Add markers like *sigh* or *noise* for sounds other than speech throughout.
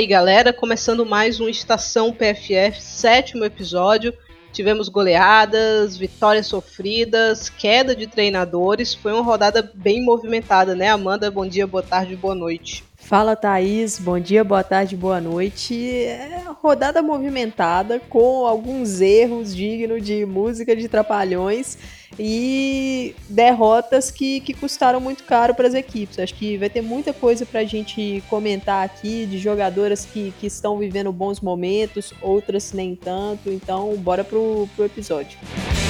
Aí, galera, começando mais um Estação PFF, sétimo episódio. Tivemos goleadas, vitórias sofridas, queda de treinadores. Foi uma rodada bem movimentada, né, Amanda? Bom dia, boa tarde, boa noite. Fala Thaís, bom dia, boa tarde, boa noite. É rodada movimentada com alguns erros dignos de música de trapalhões e derrotas que, que custaram muito caro para as equipes. Acho que vai ter muita coisa para a gente comentar aqui de jogadoras que, que estão vivendo bons momentos, outras nem tanto. Então, bora pro, pro episódio. E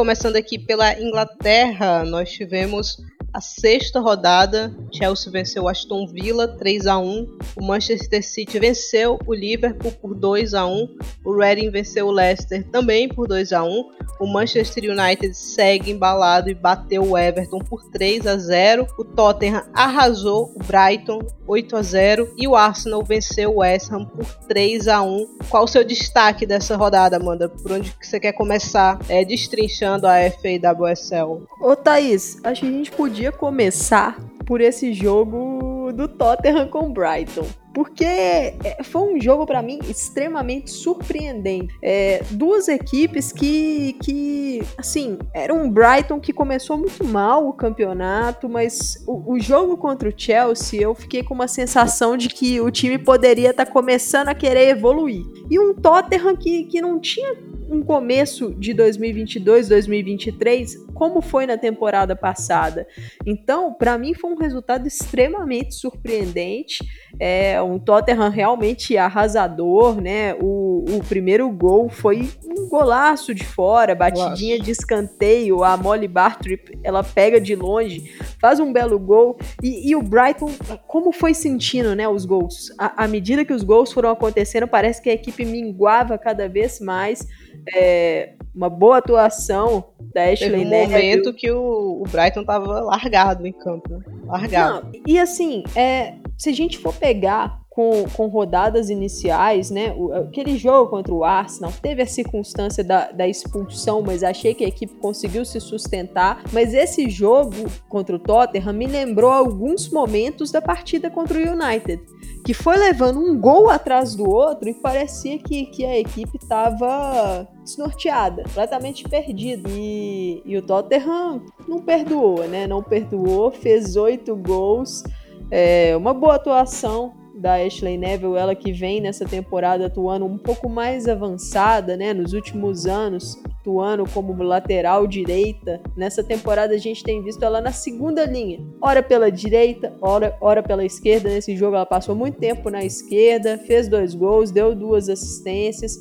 começando aqui pela Inglaterra, nós tivemos a sexta rodada, Chelsea venceu o Aston Villa 3 a 1, o Manchester City venceu o Liverpool por 2 a 1, o Reading venceu o Leicester também por 2 a 1, o Manchester United segue embalado e bateu o Everton por 3 a 0, o Tottenham arrasou o Brighton 8 a 0 e o Arsenal venceu o West Ham por 3 a 1. Qual o seu destaque dessa rodada, Amanda? Por onde que você quer começar é, destrinchando a FA e WSL? Ô Thaís, acho que a gente podia podia começar por esse jogo do Tottenham com Brighton. Porque é, foi um jogo para mim extremamente surpreendente. É, duas equipes que, que, assim, era um Brighton que começou muito mal o campeonato, mas o, o jogo contra o Chelsea eu fiquei com uma sensação de que o time poderia estar tá começando a querer evoluir. E um Tottenham que, que não tinha um começo de 2022, 2023, como foi na temporada passada. Então, para mim foi um resultado extremamente surpreendente. É um Tottenham realmente arrasador, né? O, o primeiro gol foi um golaço de fora, batidinha de escanteio. A Molly Bartrip, ela pega de longe, faz um belo gol. E, e o Brighton, como foi sentindo, né, os gols? À medida que os gols foram acontecendo, parece que a equipe minguava cada vez mais é, uma boa atuação da Ashley Teve um momento que o, o Brighton tava largado em campo, né? Largado. Não, e assim, é, se a gente for pegar com, com rodadas iniciais, né? O, aquele jogo contra o Arsenal teve a circunstância da, da expulsão, mas achei que a equipe conseguiu se sustentar. Mas esse jogo contra o Tottenham me lembrou alguns momentos da partida contra o United, que foi levando um gol atrás do outro e parecia que, que a equipe estava desnorteada, completamente perdida. E, e o Tottenham não perdoou, né? Não perdoou, fez oito gols. É, uma boa atuação da Ashley Neville, ela que vem nessa temporada atuando um pouco mais avançada, né? Nos últimos anos, atuando como lateral direita. Nessa temporada a gente tem visto ela na segunda linha, ora pela direita, ora, ora pela esquerda. Nesse jogo ela passou muito tempo na esquerda, fez dois gols, deu duas assistências.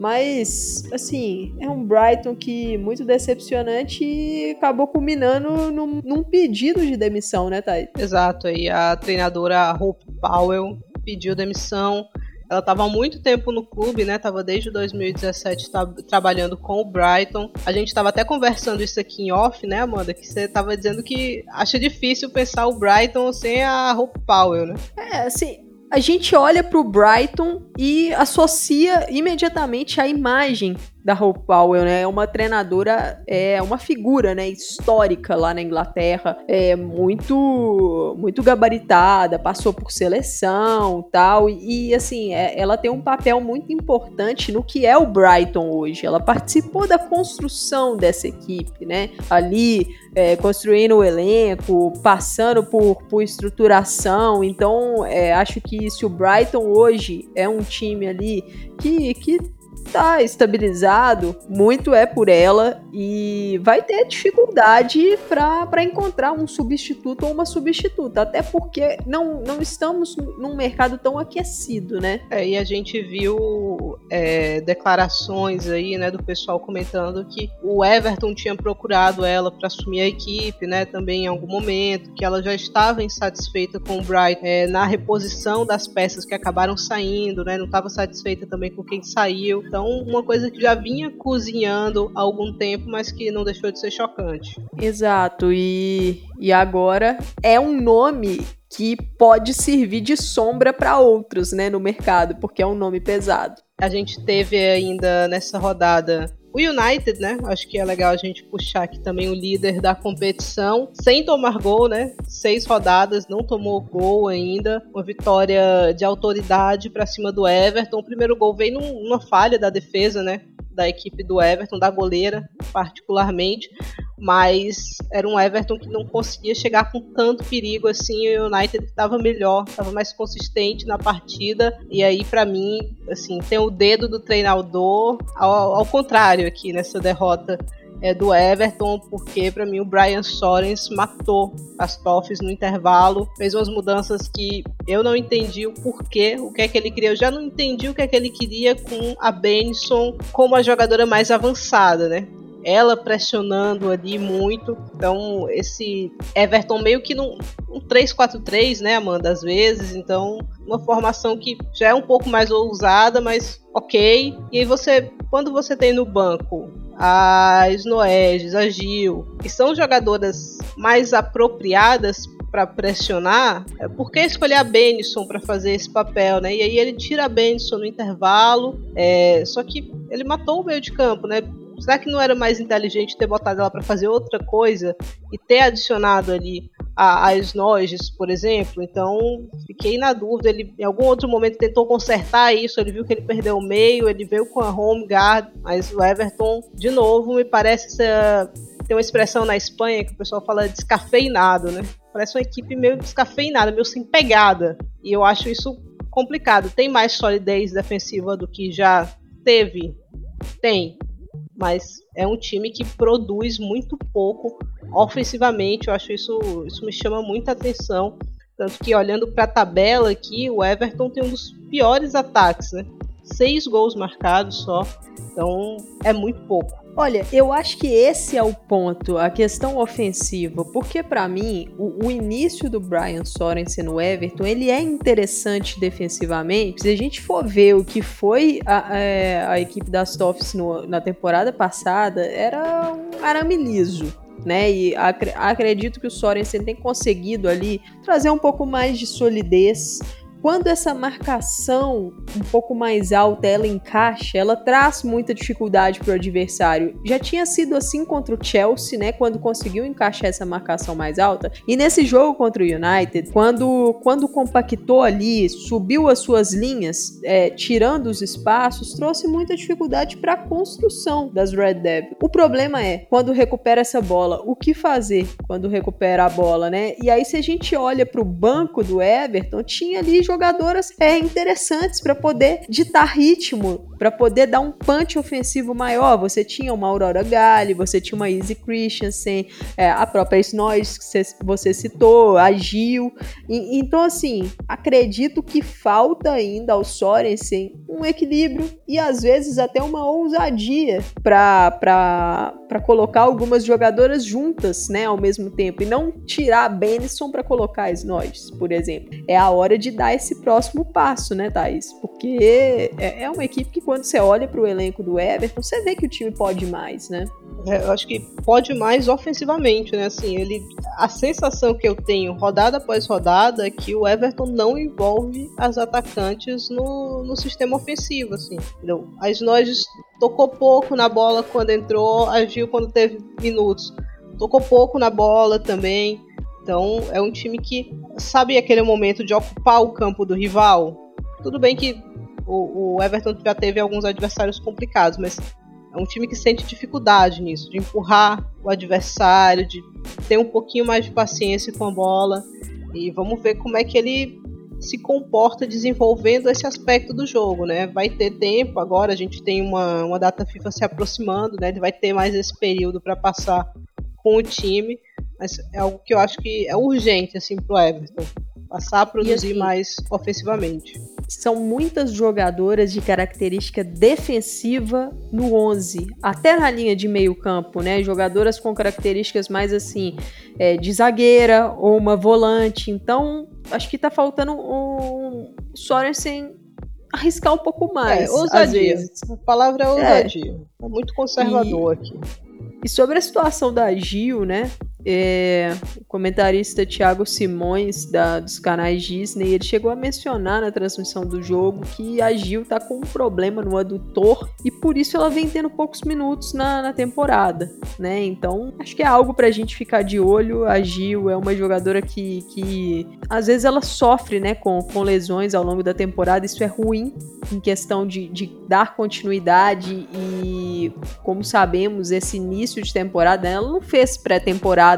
Mas, assim, é um Brighton que muito decepcionante e acabou culminando num, num pedido de demissão, né, Thay? Exato, aí a treinadora Hope Powell pediu demissão. Ela estava há muito tempo no clube, né? Tava desde 2017 tá, trabalhando com o Brighton. A gente estava até conversando isso aqui em off, né, Amanda? Que você estava dizendo que acha difícil pensar o Brighton sem a Hope Powell, né? É, assim, a gente olha para o Brighton e associa imediatamente a imagem da Hope Powell, né? É uma treinadora, é uma figura, né, histórica lá na Inglaterra, é muito muito gabaritada, passou por seleção, tal, e, e assim, é, ela tem um papel muito importante no que é o Brighton hoje. Ela participou da construção dessa equipe, né? Ali é, construindo o elenco, passando por, por estruturação. Então, é, acho que se o Brighton hoje é um time ali que, que tá estabilizado, muito é por ela e vai ter dificuldade para encontrar um substituto ou uma substituta, até porque não, não estamos num mercado tão aquecido, né? É, e a gente viu é, declarações aí, né, do pessoal comentando que o Everton tinha procurado ela para assumir a equipe, né, também em algum momento, que ela já estava insatisfeita com o Bright é, na reposição das peças que acabaram saindo, né, não estava satisfeita também com quem saiu. Então, uma coisa que já vinha cozinhando há algum tempo, mas que não deixou de ser chocante. Exato, e, e agora é um nome que pode servir de sombra para outros, né, no mercado, porque é um nome pesado. A gente teve ainda nessa rodada o United, né? Acho que é legal a gente puxar aqui também o líder da competição, sem tomar gol, né? Seis rodadas, não tomou gol ainda. Uma vitória de autoridade para cima do Everton. O primeiro gol veio numa falha da defesa, né? Da equipe do Everton, da goleira, particularmente mas era um Everton que não conseguia chegar com tanto perigo assim. O United estava melhor, estava mais consistente na partida. E aí, para mim, assim, tem o dedo do treinador ao, ao contrário aqui nessa derrota é, do Everton, porque para mim o Brian Sorens matou as Toffs no intervalo, fez umas mudanças que eu não entendi o porquê, o que é que ele queria. Eu já não entendi o que é que ele queria com a Benson como a jogadora mais avançada, né? ela pressionando ali muito. Então, esse Everton meio que num um 3-4-3, né, Amanda, às vezes. Então, uma formação que já é um pouco mais ousada, mas ok. E aí você, quando você tem no banco a Snoeges, a Gil, que são jogadoras mais apropriadas para pressionar, é por que escolher a Benison para fazer esse papel, né? E aí ele tira a Benison no intervalo, é, só que ele matou o meio de campo, né? Será que não era mais inteligente ter botado ela para fazer outra coisa e ter adicionado ali as Noges, por exemplo? Então, fiquei na dúvida. Ele, em algum outro momento, tentou consertar isso. Ele viu que ele perdeu o meio, ele veio com a home guard, mas o Everton, de novo, me parece ser. Tem uma expressão na Espanha que o pessoal fala descafeinado, né? Parece uma equipe meio descafeinada, meio sem pegada. E eu acho isso complicado. Tem mais solidez defensiva do que já teve? Tem mas é um time que produz muito pouco ofensivamente. Eu acho isso, isso me chama muita atenção. Tanto que olhando para a tabela aqui, o Everton tem um dos piores ataques, né? Seis gols marcados só. Então é muito pouco. Olha, eu acho que esse é o ponto, a questão ofensiva, porque para mim o, o, início do Brian Sorensen no Everton ele é interessante defensivamente. Se a gente for ver o que foi a, é, a equipe das Toffs na temporada passada, era um arame liso. Né? E ac acredito que o Sorensen tem conseguido ali trazer um pouco mais de solidez quando essa marcação um pouco mais alta ela encaixa, ela traz muita dificuldade para o adversário. Já tinha sido assim contra o Chelsea, né? Quando conseguiu encaixar essa marcação mais alta. E nesse jogo contra o United, quando, quando compactou ali, subiu as suas linhas, é, tirando os espaços, trouxe muita dificuldade para a construção das Red Devils. O problema é quando recupera essa bola, o que fazer quando recupera a bola, né? E aí se a gente olha para o banco do Everton, tinha ali jogadoras é, interessantes para poder ditar ritmo, para poder dar um punch ofensivo maior. Você tinha uma Aurora Gale, você tinha uma Easy Christensen, é, a própria Snoys que você citou, a Gil. E, então, assim, acredito que falta ainda ao Sorensen um equilíbrio e às vezes até uma ousadia para colocar algumas jogadoras juntas, né, ao mesmo tempo e não tirar a Benison para colocar a Snoys, por exemplo. É a hora de dar esse próximo passo, né, Thaís? Porque é, é uma equipe que quando você olha para o elenco do Everton, você vê que o time pode mais, né? É, eu acho que pode mais ofensivamente, né? Assim, ele, a sensação que eu tenho rodada após rodada é que o Everton não envolve as atacantes no, no sistema ofensivo, assim. Entendeu? As nós tocou pouco na bola quando entrou, agiu quando teve minutos. Tocou pouco na bola também. Então é um time que sabe aquele momento de ocupar o campo do rival. Tudo bem que o, o Everton já teve alguns adversários complicados, mas é um time que sente dificuldade nisso, de empurrar o adversário, de ter um pouquinho mais de paciência com a bola. E vamos ver como é que ele se comporta desenvolvendo esse aspecto do jogo, né? Vai ter tempo agora, a gente tem uma, uma data FIFA se aproximando, né? Ele vai ter mais esse período para passar com o time. Mas é algo que eu acho que é urgente, assim, pro Everton. Passar a produzir assim, mais ofensivamente. São muitas jogadoras de característica defensiva no 11, até na linha de meio campo, né? Jogadoras com características mais assim, é, de zagueira ou uma volante. Então, acho que tá faltando um Sorensen arriscar um pouco mais. É, ousadia. A palavra é ousadia. É. é muito conservador e... aqui. E sobre a situação da Gil, né? É, o comentarista Thiago Simões, da, dos canais Disney, ele chegou a mencionar na transmissão do jogo que a Gil tá com um problema no adutor e por isso ela vem tendo poucos minutos na, na temporada, né? Então, acho que é algo pra gente ficar de olho. A Gil é uma jogadora que, que às vezes ela sofre, né, com, com lesões ao longo da temporada, isso é ruim em questão de, de dar continuidade e, como sabemos, esse início de temporada, ela não fez pré-temporada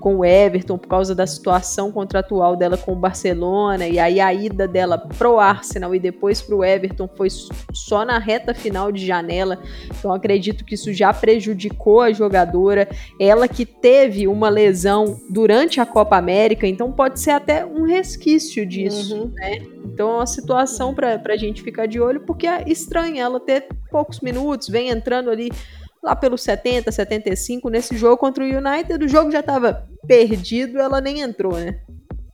com o Everton por causa da situação contratual dela com o Barcelona e aí a ida dela pro Arsenal e depois pro Everton foi só na reta final de janela. Então acredito que isso já prejudicou a jogadora. Ela que teve uma lesão durante a Copa América, então pode ser até um resquício disso, uhum. né? Então é uma situação para a gente ficar de olho, porque é estranho ela ter poucos minutos, vem entrando ali lá pelos 70, 75, nesse jogo contra o United, o jogo já estava perdido, ela nem entrou, né?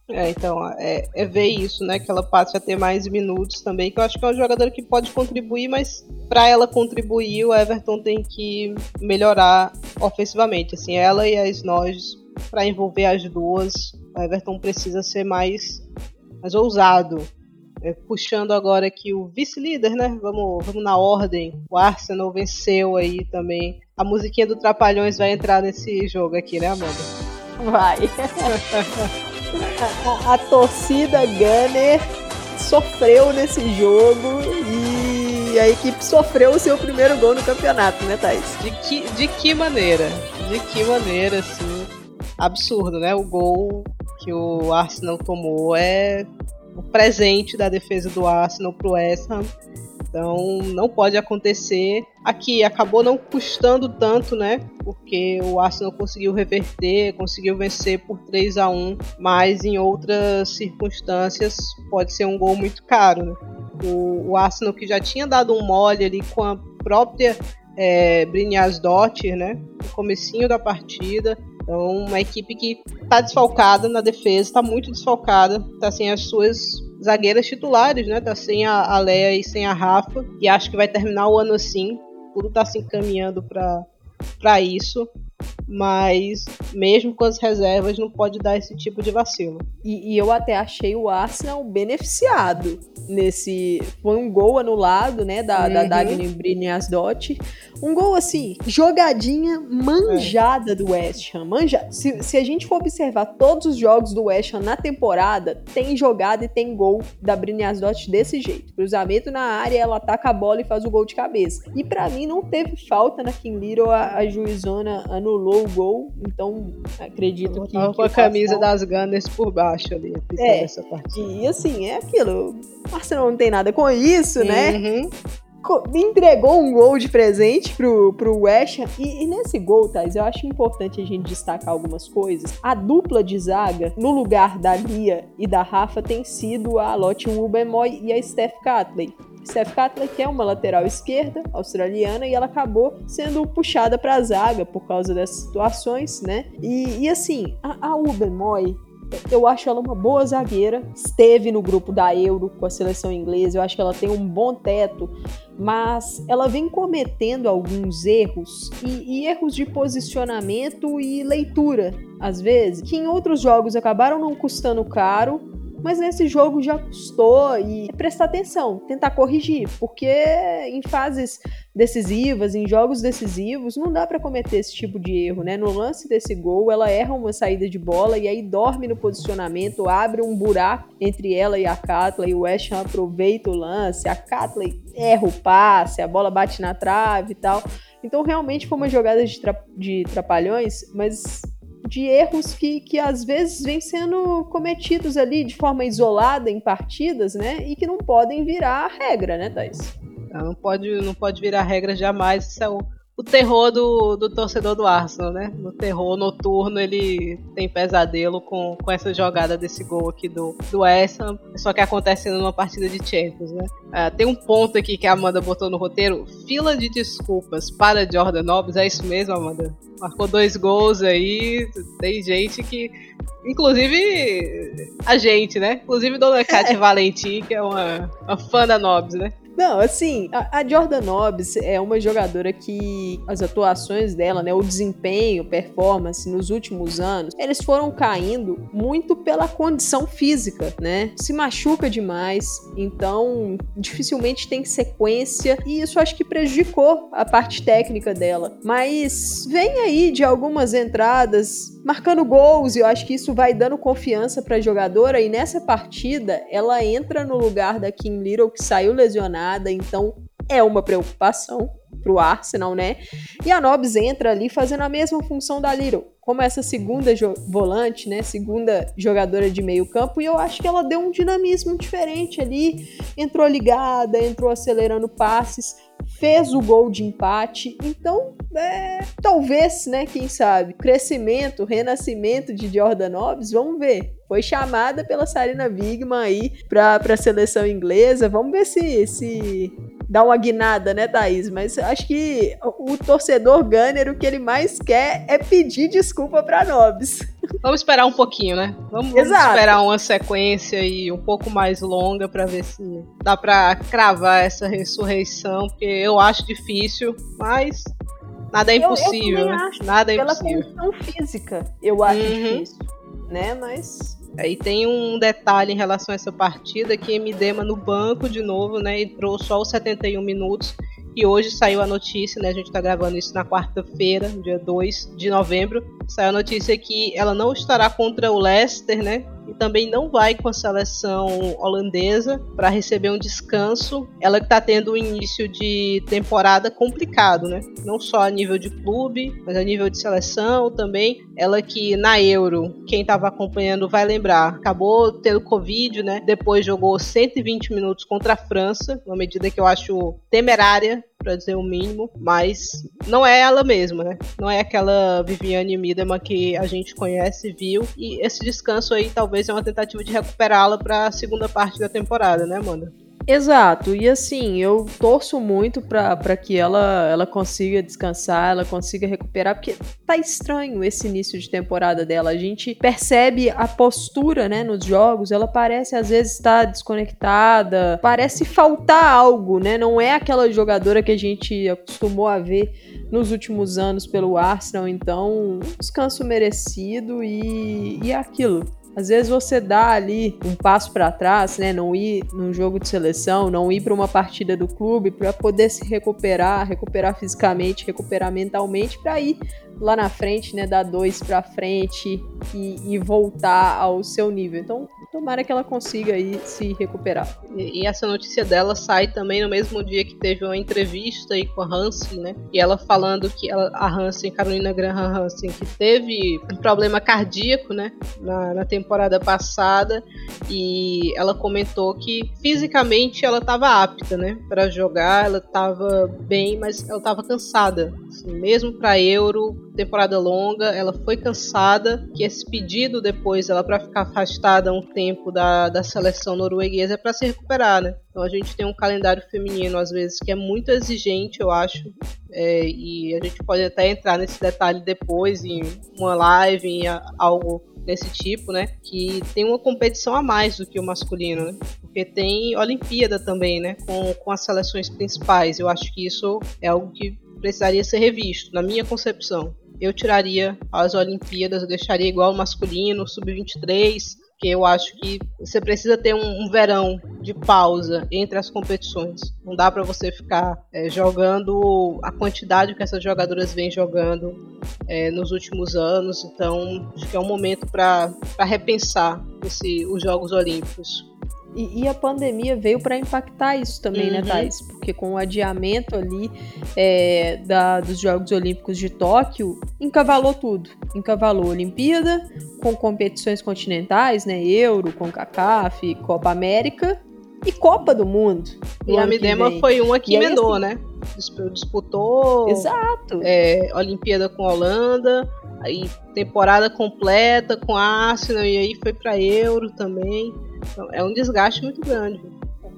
É, então, é, é, ver isso, né? Que ela passe a ter mais minutos também, que eu acho que é uma jogadora que pode contribuir, mas para ela contribuir, o Everton tem que melhorar ofensivamente. Assim, ela e a Snoges, para envolver as duas, o Everton precisa ser mais, mais ousado puxando agora aqui o vice-líder, né? Vamos, vamos na ordem. O Arsenal venceu aí também. A musiquinha do Trapalhões vai entrar nesse jogo aqui, né, Amanda? Vai. a, *laughs* a, a torcida Gunner sofreu nesse jogo e a equipe sofreu o seu primeiro gol no campeonato, né, Thaís? De que, de que maneira? De que maneira, assim, absurdo, né? O gol que o Arsenal tomou é o presente da defesa do Arsenal para o West Ham. Então não pode acontecer. Aqui acabou não custando tanto, né? Porque o Arsenal conseguiu reverter, conseguiu vencer por 3 a 1 mas em outras circunstâncias pode ser um gol muito caro. Né? O, o Arsenal que já tinha dado um mole ali com a própria é, Brynjas Dottir, né? No comecinho da partida, então, uma equipe que está desfalcada na defesa, está muito desfalcada, está sem as suas zagueiras titulares, né? Tá sem a, a Leia e sem a Rafa, e acho que vai terminar o ano assim. Tudo está se encaminhando para isso mas mesmo com as reservas não pode dar esse tipo de vacilo. E, e, eu até achei o Arsenal beneficiado nesse. Foi um gol anulado, né, da, uhum. da Dagny. Um gol assim, jogadinha manjada é. do West Ham. Manja... Se, se a gente for observar todos os jogos do West Ham na temporada, tem jogada e tem gol da Briniasdot desse jeito. Cruzamento na área, ela ataca a bola e faz o gol de cabeça. E para mim não teve falta na King Little, a, a juizona anulou o gol, então acredito que. Tava com a camisa das Gunners por baixo ali, é, E assim, é aquilo. O Arsenal não tem nada com isso, né? uhum. né? entregou um gol de presente pro, pro West Ham. E, e, nesse gol, Thais, eu acho importante a gente destacar algumas coisas. A dupla de zaga, no lugar da Lia e da Rafa, tem sido a Lotte Ubemoy e a Steph Catley. Steph Catley, que é uma lateral esquerda australiana, e ela acabou sendo puxada para a zaga por causa dessas situações, né? E, e assim, a, a Ubemoy, eu acho ela uma boa zagueira. Esteve no grupo da Euro com a seleção inglesa. Eu acho que ela tem um bom teto, mas ela vem cometendo alguns erros e, e erros de posicionamento e leitura, às vezes, que em outros jogos acabaram não custando caro mas nesse jogo já custou e prestar atenção, tentar corrigir, porque em fases decisivas, em jogos decisivos, não dá para cometer esse tipo de erro, né? No lance desse gol, ela erra uma saída de bola e aí dorme no posicionamento, abre um buraco entre ela e a Catley, o West Ham aproveita o lance, a Catley erra o passe, a bola bate na trave e tal. Então realmente foi uma jogada de, tra de trapalhões, mas de erros que, que às vezes vêm sendo cometidos ali de forma isolada em partidas, né? E que não podem virar regra, né, Thais? Não pode, não pode virar regra jamais. Isso é o terror do, do torcedor do Arsenal, né? No terror noturno ele tem pesadelo com, com essa jogada desse gol aqui do, do West Ham, só que acontecendo numa partida de Champions, né? Ah, tem um ponto aqui que a Amanda botou no roteiro, fila de desculpas para Jordan Nobbs, é isso mesmo, Amanda? Marcou dois gols aí, tem gente que Inclusive a gente, né? Inclusive Dona Cátia Valentim, que é uma, uma fã da Nobs, né? Não, assim, a, a, Jordan Nobbs é uma jogadora que as atuações dela, né, o desempenho, performance nos últimos anos, eles foram caindo muito pela condição física, né? Se machuca demais, então dificilmente tem sequência e isso acho que prejudicou a parte técnica dela. Mas vem aí de algumas entradas marcando gols e eu acho que isso vai dando confiança para a jogadora e nessa partida ela entra no lugar da Kim Little que saiu lesionada, então é uma preocupação pro Arsenal, né? E a Nobs entra ali fazendo a mesma função da Little, como essa segunda volante, né? Segunda jogadora de meio campo, e eu acho que ela deu um dinamismo diferente ali, entrou ligada, entrou acelerando passes fez o gol de empate. Então, é, talvez, né, quem sabe, crescimento, renascimento de Jordan Nobbs, vamos ver. Foi chamada pela Sarina Wigman aí para a seleção inglesa. Vamos ver se, se dá uma guinada, né, Thaís? Mas acho que o torcedor Gunner, o que ele mais quer é pedir desculpa para Nobbs. Vamos esperar um pouquinho, né? Vamos, vamos esperar uma sequência aí um pouco mais longa para ver se dá para cravar essa ressurreição, porque eu acho difícil, mas nada é impossível, eu, eu né? Nada é Pela impossível. Pela condição física, eu acho uhum. difícil, né? Mas Aí tem um detalhe em relação a essa partida que Emidema no banco de novo, né? Entrou só os 71 minutos e hoje saiu a notícia, né? A gente está gravando isso na quarta-feira, dia 2 de novembro. Saiu a notícia que ela não estará contra o Leicester, né? E também não vai com a seleção holandesa para receber um descanso. Ela que está tendo um início de temporada complicado, né? Não só a nível de clube, mas a nível de seleção também. Ela que na Euro, quem estava acompanhando vai lembrar, acabou tendo Covid, né? Depois jogou 120 minutos contra a França, uma medida que eu acho temerária para dizer o mínimo, mas não é ela mesma, né? Não é aquela Viviane Miedema que a gente conhece, viu. E esse descanso aí talvez é uma tentativa de recuperá-la para a segunda parte da temporada, né, Amanda? Exato, e assim, eu torço muito para que ela, ela consiga descansar, ela consiga recuperar, porque tá estranho esse início de temporada dela. A gente percebe a postura, né, nos jogos, ela parece às vezes estar tá desconectada, parece faltar algo, né? Não é aquela jogadora que a gente acostumou a ver nos últimos anos pelo Arsenal, então, descanso merecido e, e é aquilo às vezes você dá ali um passo para trás, né? Não ir num jogo de seleção, não ir para uma partida do clube para poder se recuperar, recuperar fisicamente, recuperar mentalmente, para ir lá na frente, né? Dar dois para frente e, e, voltar ao seu nível. Então, tomara que ela consiga aí se recuperar. E, e, essa notícia dela sai também no mesmo dia que teve uma entrevista aí com a Hansen, né? E ela falando que ela, a Hansen, Carolina Graham Hansen, que teve um problema cardíaco, né? Na, na temporada passada e ela comentou que fisicamente ela estava apta, né? Para jogar, ela estava bem, mas ela estava cansada. Assim, mesmo para Euro, temporada longa, ela foi cansada, que esse pedido depois ela para ficar afastada um tempo da, da seleção norueguesa para se recuperar, né? Então a gente tem um calendário feminino às vezes que é muito exigente, eu acho, é, e a gente pode até entrar nesse detalhe depois em uma live, em algo desse tipo, né? Que tem uma competição a mais do que o masculino, né? Porque tem Olimpíada também, né? Com, com as seleções principais. Eu acho que isso é algo que precisaria ser revisto, na minha concepção eu tiraria as Olimpíadas, eu deixaria igual o masculino, sub-23, que eu acho que você precisa ter um, um, verão de pausa entre as competições. Não dá para você ficar é, jogando a quantidade que essas jogadoras vêm jogando é, nos últimos anos. Então, acho que é um momento para repensar esse, os Jogos Olímpicos. E, e, a pandemia veio para impactar isso também, né, uhum. né, Thais? Porque com o adiamento ali é, da, dos Jogos Olímpicos de Tóquio, encavalou tudo. Encavalou a Olimpíada, com competições continentais, né? Euro, com CACAF, Copa América e Copa do Mundo. E a Midema foi uma que emendou, assim, né? Disputou. Exato. É, Olimpíada com a Holanda, aí temporada completa com a Arsenal, e aí foi para Euro também. Então, é um desgaste muito grande.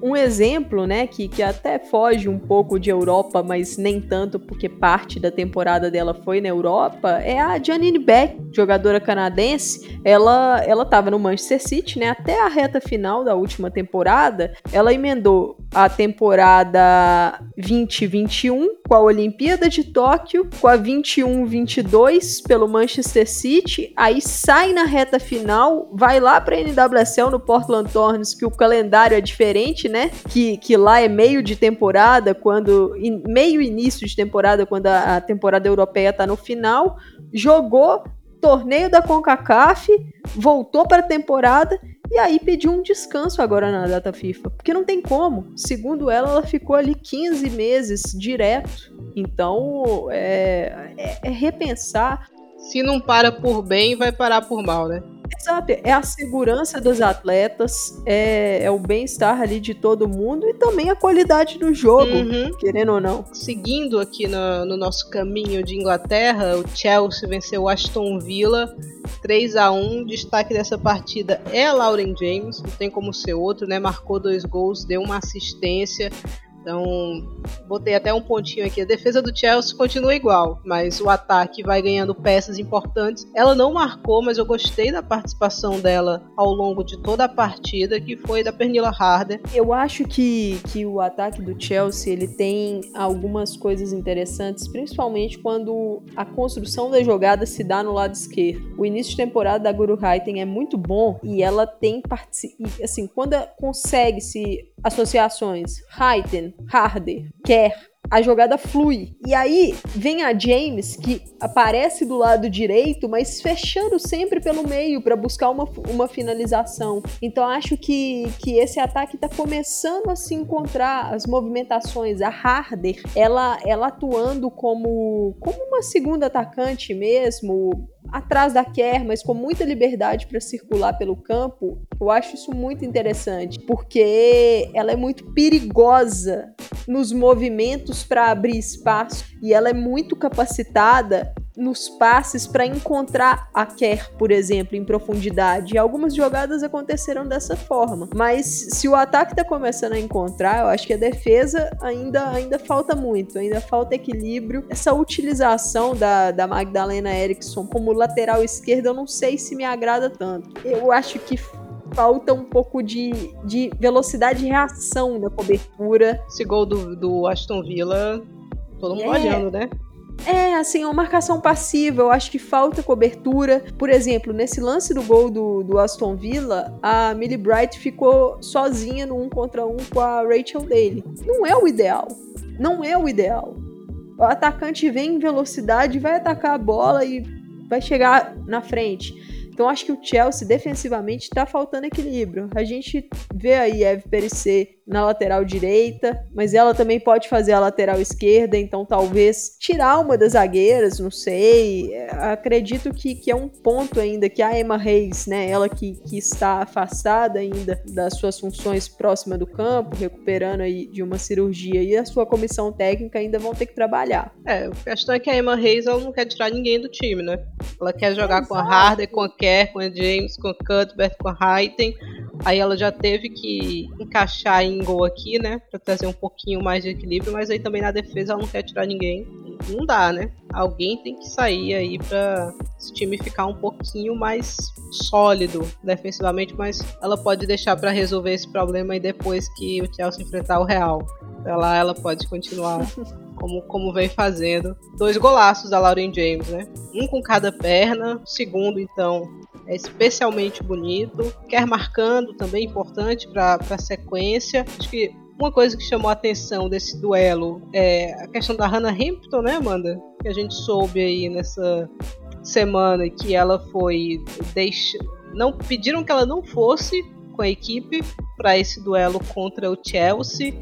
Um exemplo, né, que, que até foge um pouco de Europa, mas nem tanto, porque parte da temporada dela foi na Europa, é a Janine Beck, jogadora canadense, ela ela estava no Manchester City, né? Até a reta final da última temporada, ela emendou a temporada 2021 com a Olimpíada de Tóquio, com a 21-22 pelo Manchester City, aí sai na reta final, vai lá para NWSL no Portland Thorns, que o calendário é diferente, né? Que, que lá é meio de temporada, quando meio início de temporada, quando a, a temporada europeia tá no final, jogou torneio da CONCACAF, voltou para a temporada e aí pediu um descanso agora na data FIFA, porque não tem como. Segundo ela, ela ficou ali 15 meses direto. Então, é, é, é repensar. Se não para por bem, vai parar por mal, né? Exato, é a segurança dos atletas, é, é o bem-estar ali de todo mundo e também a qualidade do jogo, uhum. querendo ou não. Seguindo aqui no, no, nosso caminho de Inglaterra, o Chelsea venceu o Aston Villa 3 a 1 Destaque dessa partida é a Lauren James, não tem como ser outro, né? Marcou dois gols, deu uma assistência. Então, botei até um pontinho aqui. A defesa do Chelsea continua igual, mas o ataque vai ganhando peças importantes. Ela não marcou, mas eu gostei da participação dela ao longo de toda a partida, que foi da Pernilla Harder. Eu acho que, que o ataque do Chelsea ele tem algumas coisas interessantes, principalmente quando a construção da jogada se dá no lado esquerdo. O início de temporada da Guru Haiten é muito bom e ela tem assim, quando consegue se associações Haiten, Harder, Kerr, a jogada flui. E aí vem a James, que aparece do lado direito, mas fechando sempre pelo meio para buscar uma, uma finalização. Então acho que, que esse ataque está começando a se encontrar as movimentações. A Harder, ela, ela atuando como, como uma segunda atacante mesmo, atrás da Kerr, mas com muita liberdade para circular pelo campo, eu acho isso muito interessante, porque ela é muito perigosa nos movimentos para abrir espaço e ela é muito capacitada nos passes para encontrar a Kerr, por exemplo, em profundidade. E algumas jogadas aconteceram dessa forma. Mas se o ataque está começando a encontrar, eu acho que a defesa ainda, ainda falta muito, ainda falta equilíbrio. Essa utilização da, da Magdalena Eriksson como lateral esquerda, eu não sei se me agrada tanto. Eu acho que falta um pouco de, de velocidade de reação na cobertura. Esse gol do, do Aston Villa, todo mundo é. olhando, né? É, assim, uma marcação passiva, eu acho que falta cobertura. Por exemplo, nesse lance do gol do, do Aston Villa, a Millie Bright ficou sozinha no um contra um com a Rachel Daly. Não é o ideal. Não é o ideal. O atacante vem em velocidade, vai atacar a bola e vai chegar na frente. Então acho que o Chelsea defensivamente está faltando equilíbrio. A gente vê aí Eve Perissé na lateral direita, mas ela também pode fazer a lateral esquerda, então talvez tirar uma das zagueiras, não sei. É, acredito que, que é um ponto ainda que a Emma Reis, né, ela que, que está afastada ainda das suas funções próxima do campo, recuperando aí de uma cirurgia, e a sua comissão técnica ainda vão ter que trabalhar. É, a questão é que a Emma Reis ela não quer tirar ninguém do time, né? Ela quer jogar Exato. com a Harder, com a Kerr, com a James, com a Cuthbert, com a Hayten. Aí ela já teve que encaixar em gol aqui, né? Pra trazer um pouquinho mais de equilíbrio, mas aí também na defesa ela não quer tirar ninguém. Não dá, né? Alguém tem que sair aí pra esse time ficar um pouquinho mais sólido defensivamente, mas ela pode deixar para resolver esse problema aí depois que o Chelsea enfrentar o Real. Lá ela pode continuar *laughs* como, como vem fazendo. Dois golaços da Lauren James, né? Um com cada perna, o segundo, então, é especialmente bonito. Quer marcando também importante para a sequência. Acho que uma coisa que chamou a atenção desse duelo é a questão da Hannah Hampton, né, Amanda? Que a gente soube aí nessa semana que ela foi deixa... não pediram que ela não fosse com a equipe para esse duelo contra o Chelsea.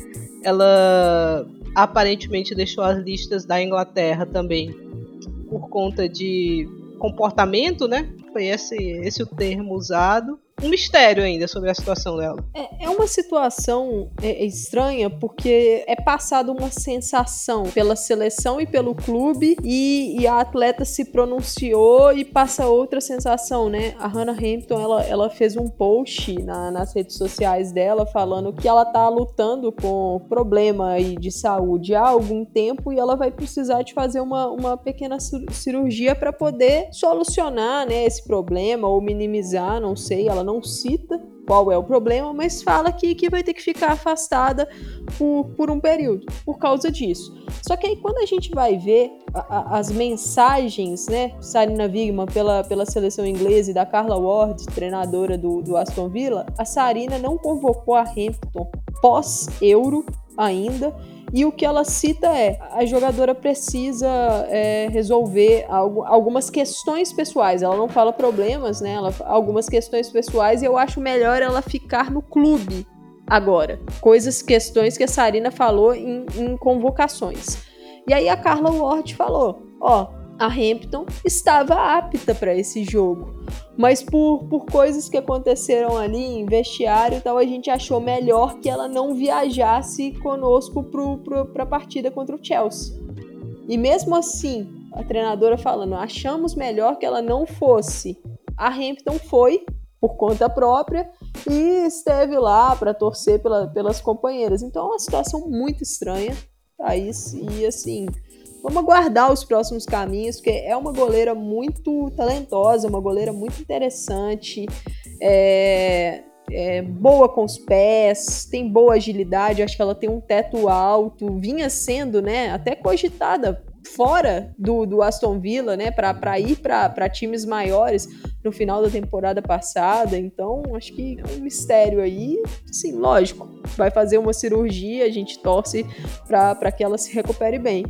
Ela aparentemente deixou as listas da Inglaterra também por conta de comportamento, né? Foi esse, esse o termo usado. Um mistério ainda sobre a situação dela. É, é uma situação é, é estranha porque é passada uma sensação pela seleção e pelo clube e, e, a atleta se pronunciou e passa outra sensação, né? A Hannah Hampton ela, ela fez um post na, nas redes sociais dela falando que ela tá lutando com problema aí de saúde há algum tempo e ela vai precisar de fazer uma, uma pequena cirurgia para poder solucionar né, esse problema ou minimizar, não sei. Ela não cita qual é o problema, mas fala que, que vai ter que ficar afastada por, por um período, por causa disso. Só que aí quando a gente vai ver a, a, as mensagens, né, Sarina Wigman pela, pela seleção inglesa e da Carla Ward, treinadora do, do Aston Villa, a Sarina não convocou a Hampton pós-Euro ainda, e o que ela cita é: a jogadora precisa é, resolver algo, algumas questões pessoais. Ela não fala problemas, né? Ela, algumas questões pessoais e eu acho melhor ela ficar no clube agora. Coisas, questões que a Sarina falou em, em convocações. E aí a Carla Ward falou: ó, a Hampton estava apta para esse jogo. Mas por, por coisas que aconteceram ali em vestiário e tal, a gente achou melhor que ela não viajasse conosco para a partida contra o Chelsea. E mesmo assim, a treinadora falando, achamos melhor que ela não fosse. A Hampton foi por conta própria e esteve lá para torcer pela, pelas companheiras. Então é uma situação muito estranha. Aí, e assim, Vamos aguardar os próximos caminhos, porque é uma goleira muito talentosa, uma goleira muito interessante, é, é boa com os pés, tem boa agilidade, acho que ela tem um teto alto, vinha sendo, né, até cogitada fora do, do Aston Villa, né, para ir para times maiores no final da temporada passada. Então, acho que é um mistério aí. Sim, lógico, vai fazer uma cirurgia, a gente torce para que ela se recupere bem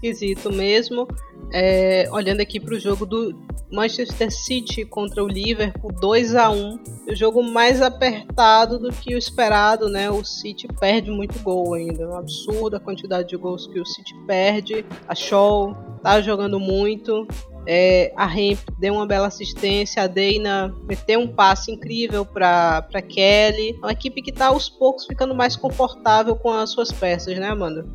esquisito mesmo. É, olhando aqui para o jogo do Manchester City contra o Liverpool 2 a 1 o jogo mais apertado do que o esperado, né? O City perde muito gol ainda, é um absurdo a quantidade de gols que o City perde. A Shaw tá jogando muito, é, a Hemp deu uma bela assistência, a Deina meteu um passe incrível para Kelly. É uma equipe que está aos poucos ficando mais confortável com as suas peças, né, Amanda?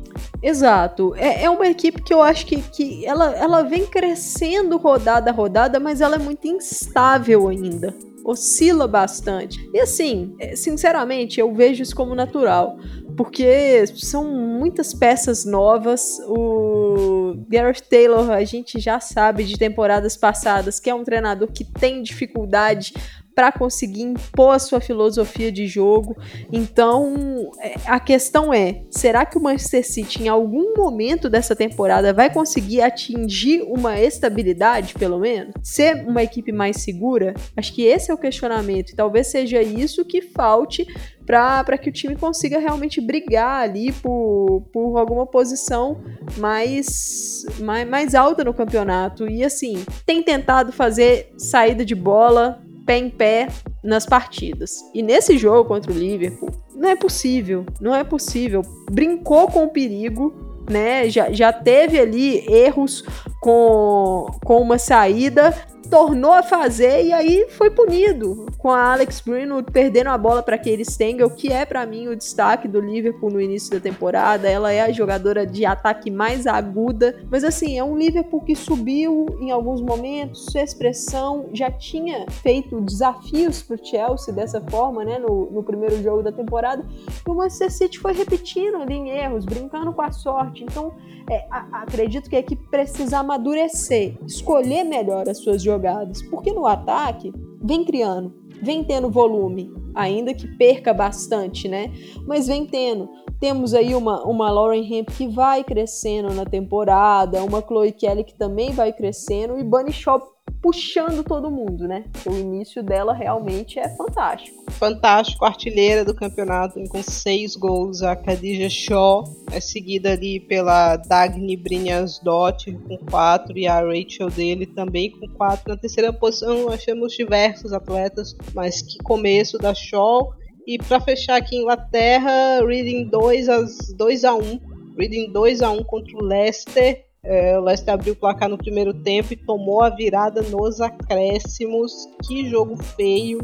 Exato. É, é uma equipe que eu acho que, que ela, ela vem crescendo rodada a rodada, mas ela é muito instável ainda oscila bastante. E assim, é, sinceramente, eu vejo isso como natural, porque são muitas peças novas. O Gareth Taylor, a gente já sabe de temporadas passadas que é um treinador que tem dificuldade para conseguir impor a sua filosofia de jogo. Então, é, a questão é: será que o Manchester City, em algum momento dessa temporada, vai conseguir atingir uma estabilidade, pelo menos? Ser uma equipe mais segura? Acho que esse é o questionamento. E talvez seja isso que falte para que o time consiga realmente brigar ali por, por alguma posição mais, mais, mais alta no campeonato. E assim, tem tentado fazer saída de bola, pé em pé nas partidas. E nesse jogo contra o Liverpool, não é possível, não é possível. Brincou com o perigo, né? Já, já teve ali erros com, com uma saída, tornou a fazer e aí foi punido com a Alex Greenwood perdendo a bola para Katie Stengel, que é para mim o destaque do Liverpool no início da temporada. Ela é a jogadora de ataque mais aguda, mas assim, é um Liverpool que subiu em alguns momentos, sua expressão já tinha feito desafios para Chelsea dessa forma, né, no, no primeiro jogo da temporada. E o Manchester City foi repetindo ali em erros, brincando com a sorte. Então, é, a, acredito que a equipe precisa amadurecer, escolher melhor as suas jogadas, porque no ataque vem criando, vem tendo volume, ainda que perca bastante, né? Mas vem tendo. Temos aí uma, uma Lauren Hemp que vai crescendo na temporada, uma Chloe Kelly que também vai crescendo, e Bunny Shaw puxando todo mundo, né? O início dela realmente é fantástico. Fantástico, artilheira do campeonato com seis gols. A Khadija Shaw é seguida ali pela Dagny Brynjarsdottir com quatro e a Rachel dele também com quatro. Na terceira posição achamos diversos atletas, mas que começo da Shaw. E para fechar aqui Inglaterra, Reading 2 a 2 a 1. Reading 2 a 1 contra o Leicester É, o Leicester abriu o placar no primeiro tempo e tomou a virada nos acréscimos. Que jogo feio,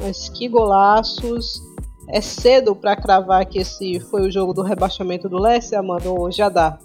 mas que golaços. É cedo para cravar que esse foi o jogo do rebaixamento do Leicester, Amanda, ou já dá?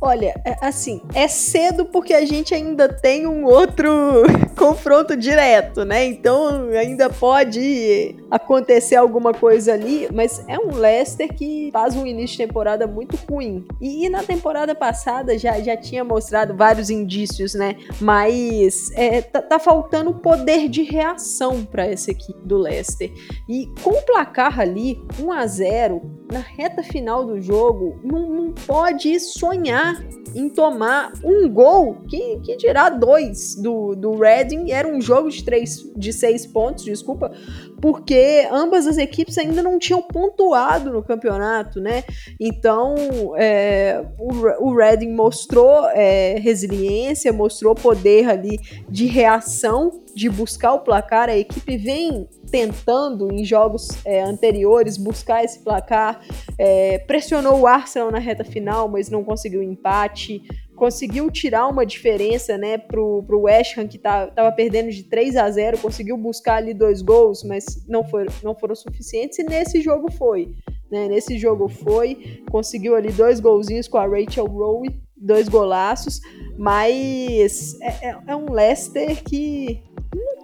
Olha, é, assim, é cedo porque a gente ainda tem um outro *laughs* confronto direto, né? Então ainda pode acontecer alguma coisa ali, mas é um Leicester que faz um início de temporada muito ruim. E, e na temporada passada já, já tinha mostrado vários indícios, né? Mas é, tá, tá faltando poder de reação para essa equipe do Leicester. E com o placar ali, 1 a 0 na reta final do jogo, não, não pode sonhar em tomar um gol, que, que dirá dois do, do Reading. Era um jogo de, três, de seis pontos, desculpa, porque ambas as equipes ainda não tinham pontuado no campeonato, né? Então, é, o, o Reading mostrou é, resiliência, mostrou poder ali de reação, de buscar o placar. A equipe vem tentando em jogos é, anteriores buscar esse placar, é, pressionou o Arsenal na reta final, mas não conseguiu empate conseguiu tirar uma diferença, né, pro, pro West Ham que tá, tava perdendo de 3 a 0, conseguiu buscar ali dois gols, mas não foram, não foram suficientes e nesse jogo foi, né, nesse jogo foi, conseguiu ali dois golzinhos com a Rachel Rowe, dois golaços, mas é, é, é um Leicester que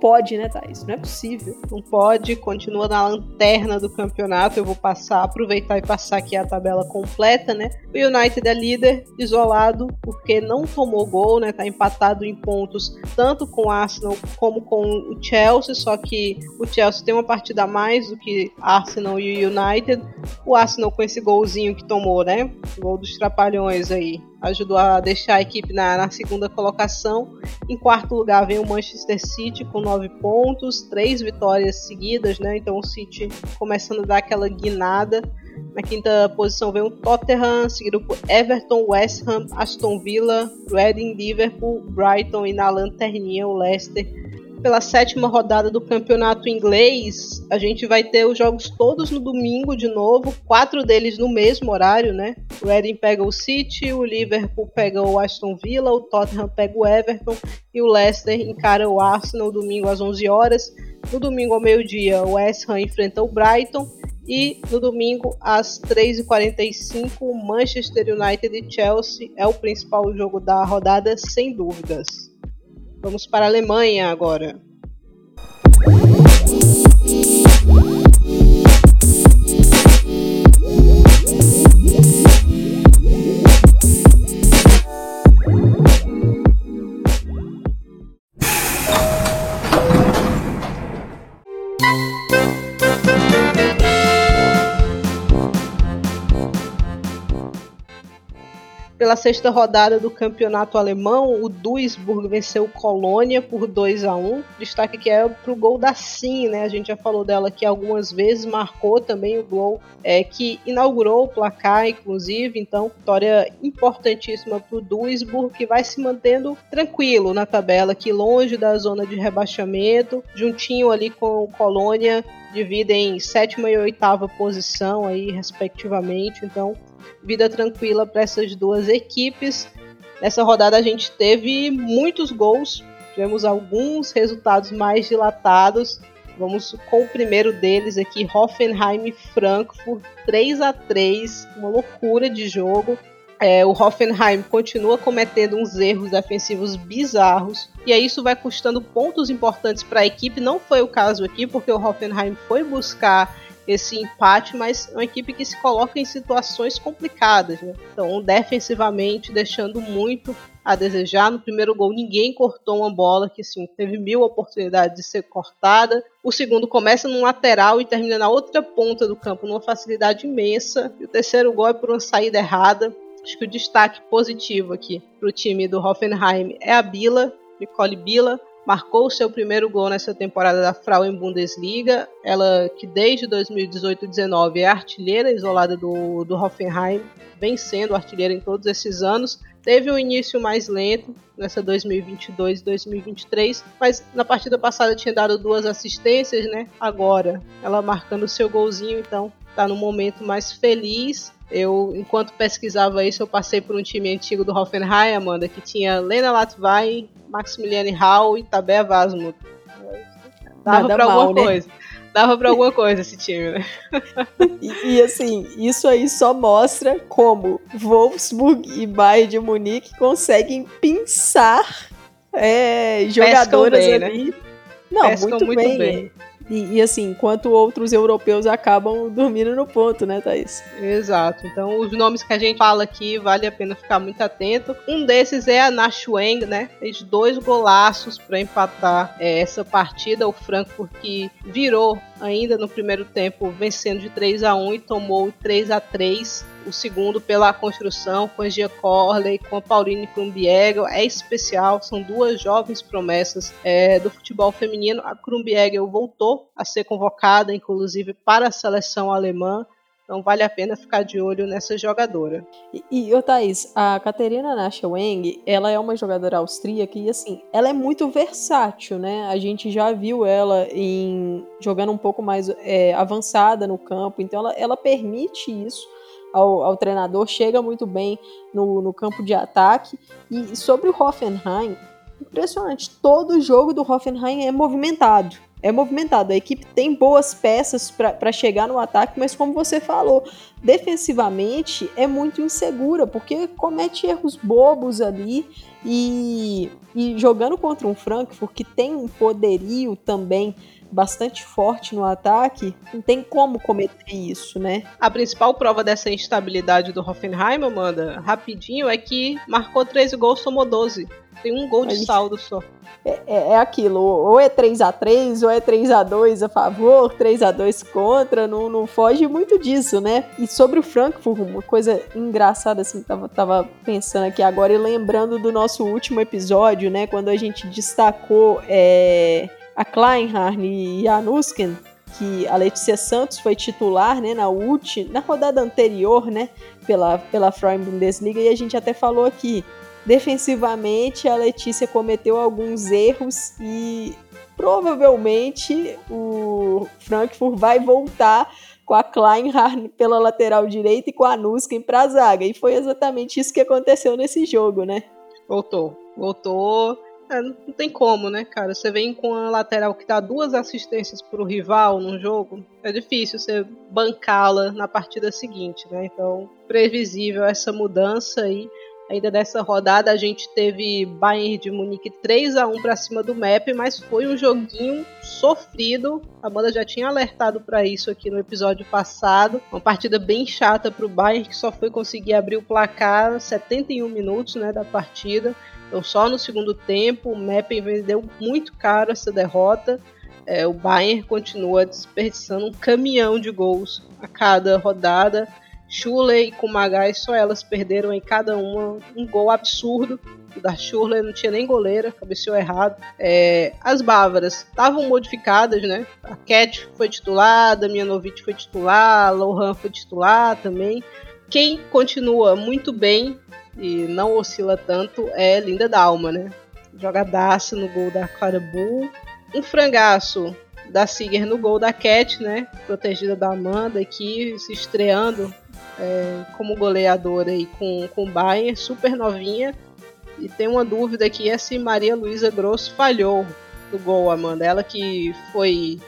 pode, né, Thaís? Não é possível. Não pode, continua na lanterna do campeonato. Eu vou passar, aproveitar e passar aqui a tabela completa, né? O United é líder, isolado, porque não tomou gol, né? Tá empatado em pontos, tanto com o Arsenal como com o Chelsea, só que o Chelsea tem uma partida a mais do que Arsenal e o United. O Arsenal com esse golzinho que tomou, né? O gol dos trapalhões aí ajudou a deixar a equipe na, na, segunda colocação. Em quarto lugar vem o Manchester City com nove pontos, três vitórias seguidas, né? Então o City começando a dar aquela guinada. Na quinta posição vem o Tottenham, seguido por Everton, West Ham, Aston Villa, Reading, Liverpool, Brighton e na lanterninha o Leicester pela sétima rodada do campeonato inglês, a gente vai ter os jogos todos no domingo de novo, quatro deles no mesmo horário, né? O Reading pega o City, o Liverpool pega o Aston Villa, o Tottenham pega o Everton e o Leicester encara o Arsenal domingo às 11 horas. No domingo ao meio-dia, o West Ham enfrenta o Brighton e no domingo às 3h45, Manchester United e Chelsea é o principal jogo da rodada, sem dúvidas. Vamos para a Alemanha agora. Pela sexta rodada do campeonato alemão, o Duisburg venceu Colônia por 2 a 1 Destaque que é pro gol da Sim, né? A gente já falou dela aqui algumas vezes, marcou também o gol é, que inaugurou o placar, inclusive. Então, vitória importantíssima pro Duisburg, que vai se mantendo tranquilo na tabela, aqui longe da zona de rebaixamento, juntinho ali com o Colônia, dividem sétima e oitava posição aí, respectivamente. Então, vida tranquila para essas duas equipes. Nessa rodada a gente teve muitos gols, tivemos alguns resultados mais dilatados. Vamos com o primeiro deles aqui, Hoffenheim e Frankfurt, 3 a 3 uma loucura de jogo. É, o Hoffenheim continua cometendo uns erros defensivos bizarros, e aí isso vai custando pontos importantes para a equipe. Não foi o caso aqui, porque o Hoffenheim foi buscar esse empate, mas é uma equipe que se coloca em situações complicadas. Né? Então, defensivamente, deixando muito a desejar. No primeiro gol, ninguém cortou uma bola que assim, teve mil oportunidades de ser cortada. O segundo começa num lateral e termina na outra ponta do campo, numa facilidade imensa. E o terceiro gol é por uma saída errada. Acho que o destaque positivo aqui para o time do Hoffenheim é a Bila, Nicole Bila, marcou seu primeiro gol nessa temporada da Frauen Bundesliga. Ela que desde 2018-19 é artilheira isolada do, do Hoffenheim, vem sendo artilheira em todos esses anos. teve um início mais lento nessa 2022-2023, mas na partida passada tinha dado duas assistências, né? Agora ela marcando seu golzinho, então tá no momento mais feliz. Eu, enquanto pesquisava isso, eu passei por um time antigo do Hoffenheim, Amanda, que tinha Lena Latvain, Maximiliane Hall e Tabea Vasmut. Dava mal, alguma né? coisa. Dava pra alguma coisa esse time, né? e, e, assim, isso aí só mostra como Wolfsburg e Bayern de Munique conseguem pinçar é, jogadoras bem, né? ali. Né? Não, muito, muito bem. bem. E, e, assim, enquanto outros europeus acabam dormindo no ponto, né, Thaís? Exato. Então, os nomes que a gente fala aqui, vale a pena ficar muito atento. Um desses é a Nashueng, né? Fez dois golaços para empatar é, essa partida. O Frankfurt que virou ainda no primeiro tempo, vencendo de 3 a 1 e tomou 3 a 3 o segundo pela construção com a Gia Corley, com a Pauline Krumbiegel, é especial, são duas jovens promessas é, do futebol feminino. A Krumbiegel voltou a ser convocada, inclusive, para a seleção alemã. Então vale a pena ficar de olho nessa jogadora. E, e Thaís, a Caterina Nasha Weng, ela é uma jogadora austríaca e assim, ela é muito versátil, né? A gente já viu ela em jogando um pouco mais é, avançada no campo, então ela, ela permite isso ao, ao treinador, chega muito bem no, no campo de ataque. E sobre o Hoffenheim, impressionante, todo jogo do Hoffenheim é movimentado. É movimentado, a equipe tem boas peças para chegar no ataque, mas como você falou, defensivamente é muito insegura, porque comete erros bobos ali e, e jogando contra um Frankfurt que tem um poderio também bastante forte no ataque, não tem como cometer isso, né? A principal prova dessa instabilidade do Hoffenheim, Amanda, rapidinho, é que marcou 13 gols, somou 12. Tem um gol de saldo só. É, é, é, aquilo, ou é 3 a 3 ou é 3 a 2 a favor, 3 a 2 contra, não, não foge muito disso, né? E sobre o Frankfurt, uma coisa engraçada, assim, tava, tava pensando aqui agora e lembrando do nosso último episódio, né? Quando a gente destacou é, a Kleinhardt e a Nusken, que a Letícia Santos foi titular, né, na última, na rodada anterior, né, pela pela Freien Bundesliga e a gente até falou aqui, defensivamente a Letícia cometeu alguns erros e provavelmente o Frankfurt vai voltar com a Kleinhardt pela lateral direita e com a Nusken para a zaga. E foi exatamente isso que aconteceu nesse jogo, né? Voltou. Voltou é, não tem como, né, cara? Você vem com a lateral que dá duas assistências pro rival no jogo, é difícil você bancá-la na partida seguinte, né? Então, previsível essa mudança aí. Ainda dessa rodada a gente teve Bayern de Munique 3 a 1 para cima do MEP, mas foi um joguinho sofrido. A banda já tinha alertado para isso aqui no episódio passado. Uma partida bem chata para o Bayern que só foi conseguir abrir o placar 71 minutos, né, da partida. Então, só no segundo tempo, o Meppen vendeu muito caro essa derrota. É, o Bayern continua desperdiçando um caminhão de gols a cada rodada. Schuller e Kumagai, só elas perderam em cada uma um gol absurdo. O da Schuller não tinha nem goleira, cabeceou errado. É, as bávaras estavam modificadas, né? A Cat foi titular, Damianovic foi titular, Lohan foi titular também. Quem continua muito bem e não oscila tanto é Linda Dalma, né? Jogadaço no gol da Clara Bull. Um frangaço da Siger no gol da Cat, né? Protegida da Amanda aqui, se estreando é, como goleadora aí com, com o Bayern, super novinha. E tem uma dúvida aqui é se Maria Luísa Grosso falhou no gol, Amanda. Ela que foi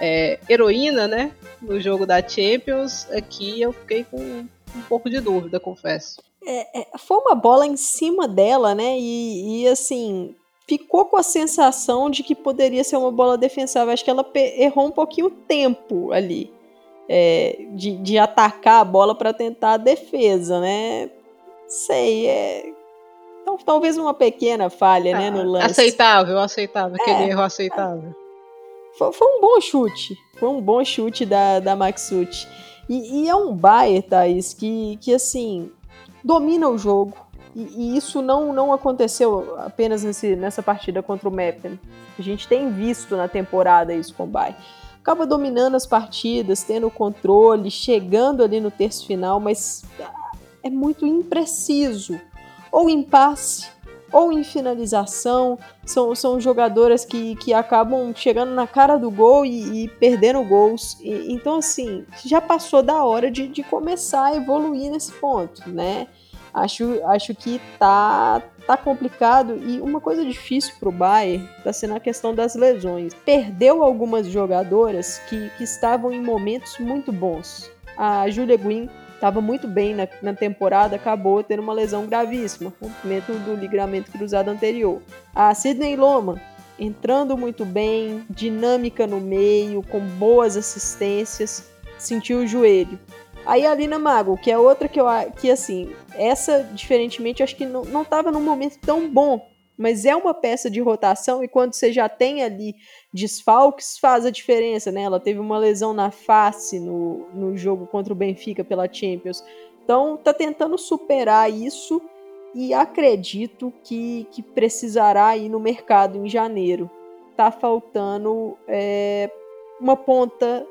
é, heroína, né? No jogo da Champions, aqui eu fiquei com um pouco de dúvida, confesso é, é, foi uma bola em cima dela, né? E, e, assim, ficou com a sensação de que poderia ser uma bola defensável. Acho que ela errou um pouquinho o tempo ali é, de, de atacar a bola para tentar a defesa, né? Sei, é. Então, talvez uma pequena falha, né, no ah, lance. Aceitável, aceitável, aquele é, erro aceitável. Foi, foi, um bom chute, foi um bom chute da, da Maxut. E, e é um Bayer, Thaís, que, que assim, domina o jogo. E, e isso não, não aconteceu apenas nesse, nessa partida contra o Meppen. A gente tem visto na temporada isso com o Bayern. Acaba dominando as partidas, tendo o controle, chegando ali no terço final, mas é muito impreciso. ou em passe, ou em finalização. São, são jogadoras que, que acabam chegando na cara do gol e, e perdendo gols. E, então, assim, já passou da hora de, de começar a evoluir nesse ponto, né? Acho, acho que tá, tá complicado e uma coisa difícil pro Bayern tá sendo a questão das lesões. Perdeu algumas jogadoras que, que estavam em momentos muito bons. A Julia Guin estava muito bem na, na, temporada, acabou tendo uma lesão gravíssima, rompimento do ligamento cruzado anterior. A Sidney Loma entrando muito bem, dinâmica no meio, com boas assistências, sentiu o joelho. Aí a Lina Mago, que é outra que eu que assim, essa diferentemente acho que não, não tava num momento tão bom, mas é uma peça de rotação e quando você já tem ali desfalques faz a diferença, né? Ela teve uma lesão na face no, no jogo contra o Benfica pela Champions. Então tá tentando superar isso e acredito que, que precisará ir no mercado em janeiro. Tá faltando é, uma ponta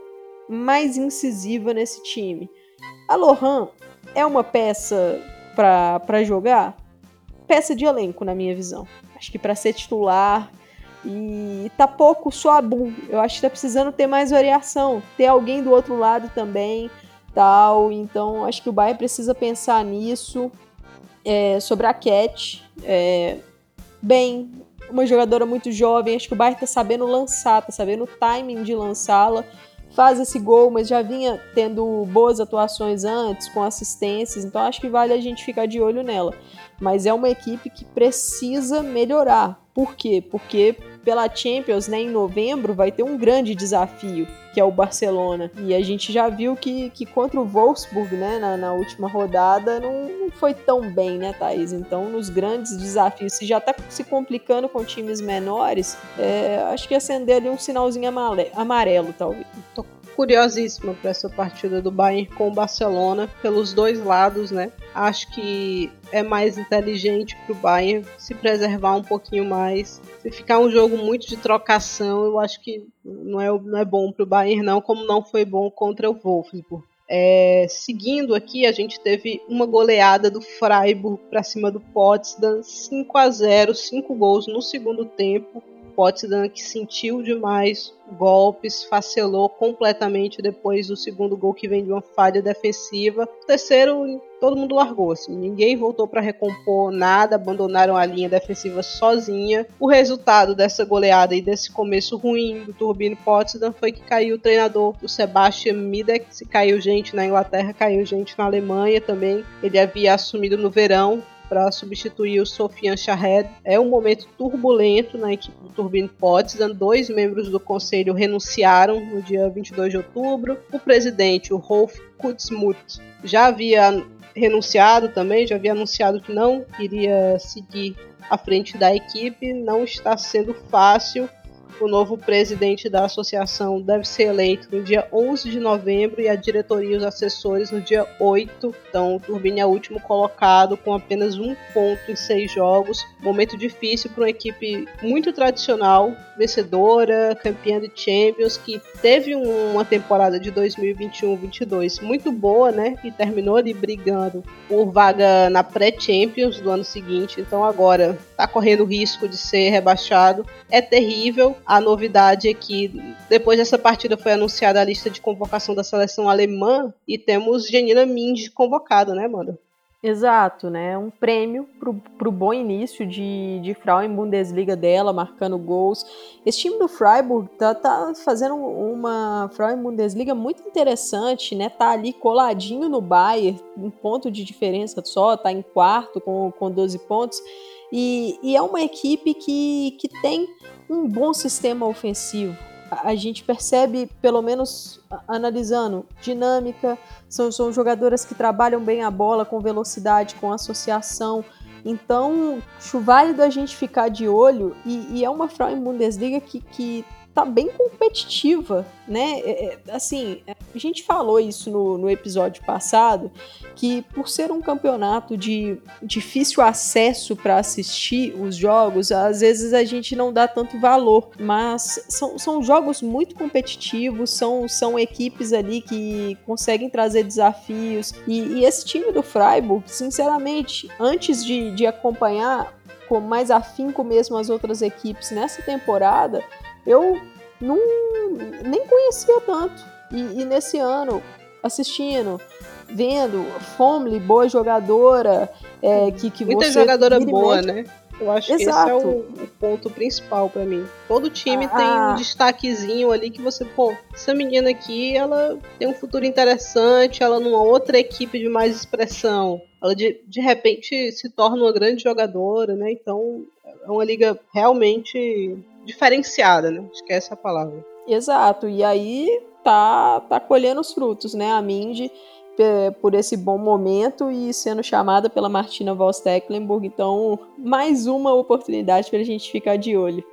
mais incisiva nesse time. A Lohan é uma peça para jogar? Peça de elenco, na minha visão. Acho que para ser titular. E tá pouco só a Boom. Eu acho que tá precisando ter mais variação. Ter alguém do outro lado também. tal. Então acho que o Bayern precisa pensar nisso. É, sobre a Cat. É, bem, uma jogadora muito jovem. Acho que o Bayern tá sabendo lançar, tá sabendo o timing de lançá-la faz esse gol, mas já vinha tendo boas atuações antes, com assistências, então acho que vale a gente ficar de olho nela. Mas é uma equipe que precisa melhorar. Por quê? Porque pela Champions, né, em novembro, vai ter um grande desafio, que é o Barcelona. E a gente já viu que, que contra o Wolfsburg, né, na, na última rodada, não, não, foi tão bem, né, Thaís? Então, nos grandes desafios, se já tá se complicando com times menores, é, acho que acender ali um sinalzinho amarelo, talvez. Tô curiosíssima para essa partida do Bayern com o Barcelona, pelos dois lados, né? Acho que é mais inteligente para o Bayern se preservar um pouquinho mais. Se ficar um jogo muito de trocação, eu acho que não é, não é bom para o Bayern, não, como não foi bom contra o Wolfsburg. É, seguindo aqui, a gente teve uma goleada do Freiburg para cima do Potsdam, 5 a 0, 5 gols no segundo tempo. Potsdam que sentiu demais golpes, facelou completamente depois do segundo gol que vem de uma falha defensiva. O terceiro, todo mundo largou, assim, ninguém voltou para recompor nada, abandonaram a linha defensiva sozinha. O resultado dessa goleada e desse começo ruim do Turbine Potsdam foi que caiu o treinador, o Sebastian Midek, se caiu gente na Inglaterra, caiu gente na Alemanha também. Ele havia assumido no verão para substituir o Sofian Shahed. É um momento turbulento na equipe do Turbine Potsdam. Dois membros do conselho renunciaram no dia 22 de outubro. O presidente, o Rolf Kutzmuth, já havia renunciado também, já havia anunciado que não iria seguir à frente da equipe. Não está sendo fácil o novo presidente da associação deve ser eleito no dia 11 de novembro e a diretoria e os assessores no dia 8. Então, o Turbine é o último colocado com apenas um ponto em seis jogos. Momento difícil para uma equipe muito tradicional, vencedora, campeã de Champions, que teve uma temporada de 2021-22 muito boa, né? E terminou ali brigando por vaga na pré-Champions do ano seguinte. Então, agora está correndo risco de ser rebaixado. É terrível a novidade é que depois dessa partida foi anunciada a lista de convocação da seleção alemã e temos Janina Mind convocada, né, Amanda? Exato, né? Um prêmio pro, pro bom início de, de Frauen Bundesliga dela, marcando gols. Esse time do Freiburg tá, tá fazendo uma Frauen Bundesliga muito interessante, né? Tá ali coladinho no Bayern, um ponto de diferença só, tá em quarto com, com 12 pontos. E, e é uma equipe que, que tem um bom sistema ofensivo. A, gente percebe, pelo menos analisando, dinâmica, são, são jogadoras que trabalham bem a bola com velocidade, com associação. Então, válido a gente ficar de olho e, e é uma Frauen Bundesliga que, que tá bem competitiva, né? É, é, assim, a gente falou isso no, no episódio passado, que por ser um campeonato de difícil acesso para assistir os jogos, às vezes a gente não dá tanto valor, mas são, são jogos muito competitivos, são, são equipes ali que conseguem trazer desafios, e, e esse time do Freiburg, sinceramente, antes de, de acompanhar com mais afinco mesmo as outras equipes nessa temporada, eu não, nem conhecia tanto. E, e nesse ano, assistindo, vendo, Fomley, boa jogadora, é, que, que Muita você jogadora boa, né? Eu acho Exato. que esse é o, o ponto principal para mim. Todo time Ah. tem um destaquezinho ali que você, pô, essa menina aqui, ela tem um futuro interessante, ela numa outra equipe de mais expressão. Ela de, de repente se torna uma grande jogadora, né? Então é uma liga realmente diferenciada, né? Essa é a palavra. Exato, e aí tá, tá colhendo os frutos, né? A Mindy por esse bom momento e sendo chamada pela Martina Voss Tecklenburg. Então, mais uma oportunidade para a gente ficar de olho.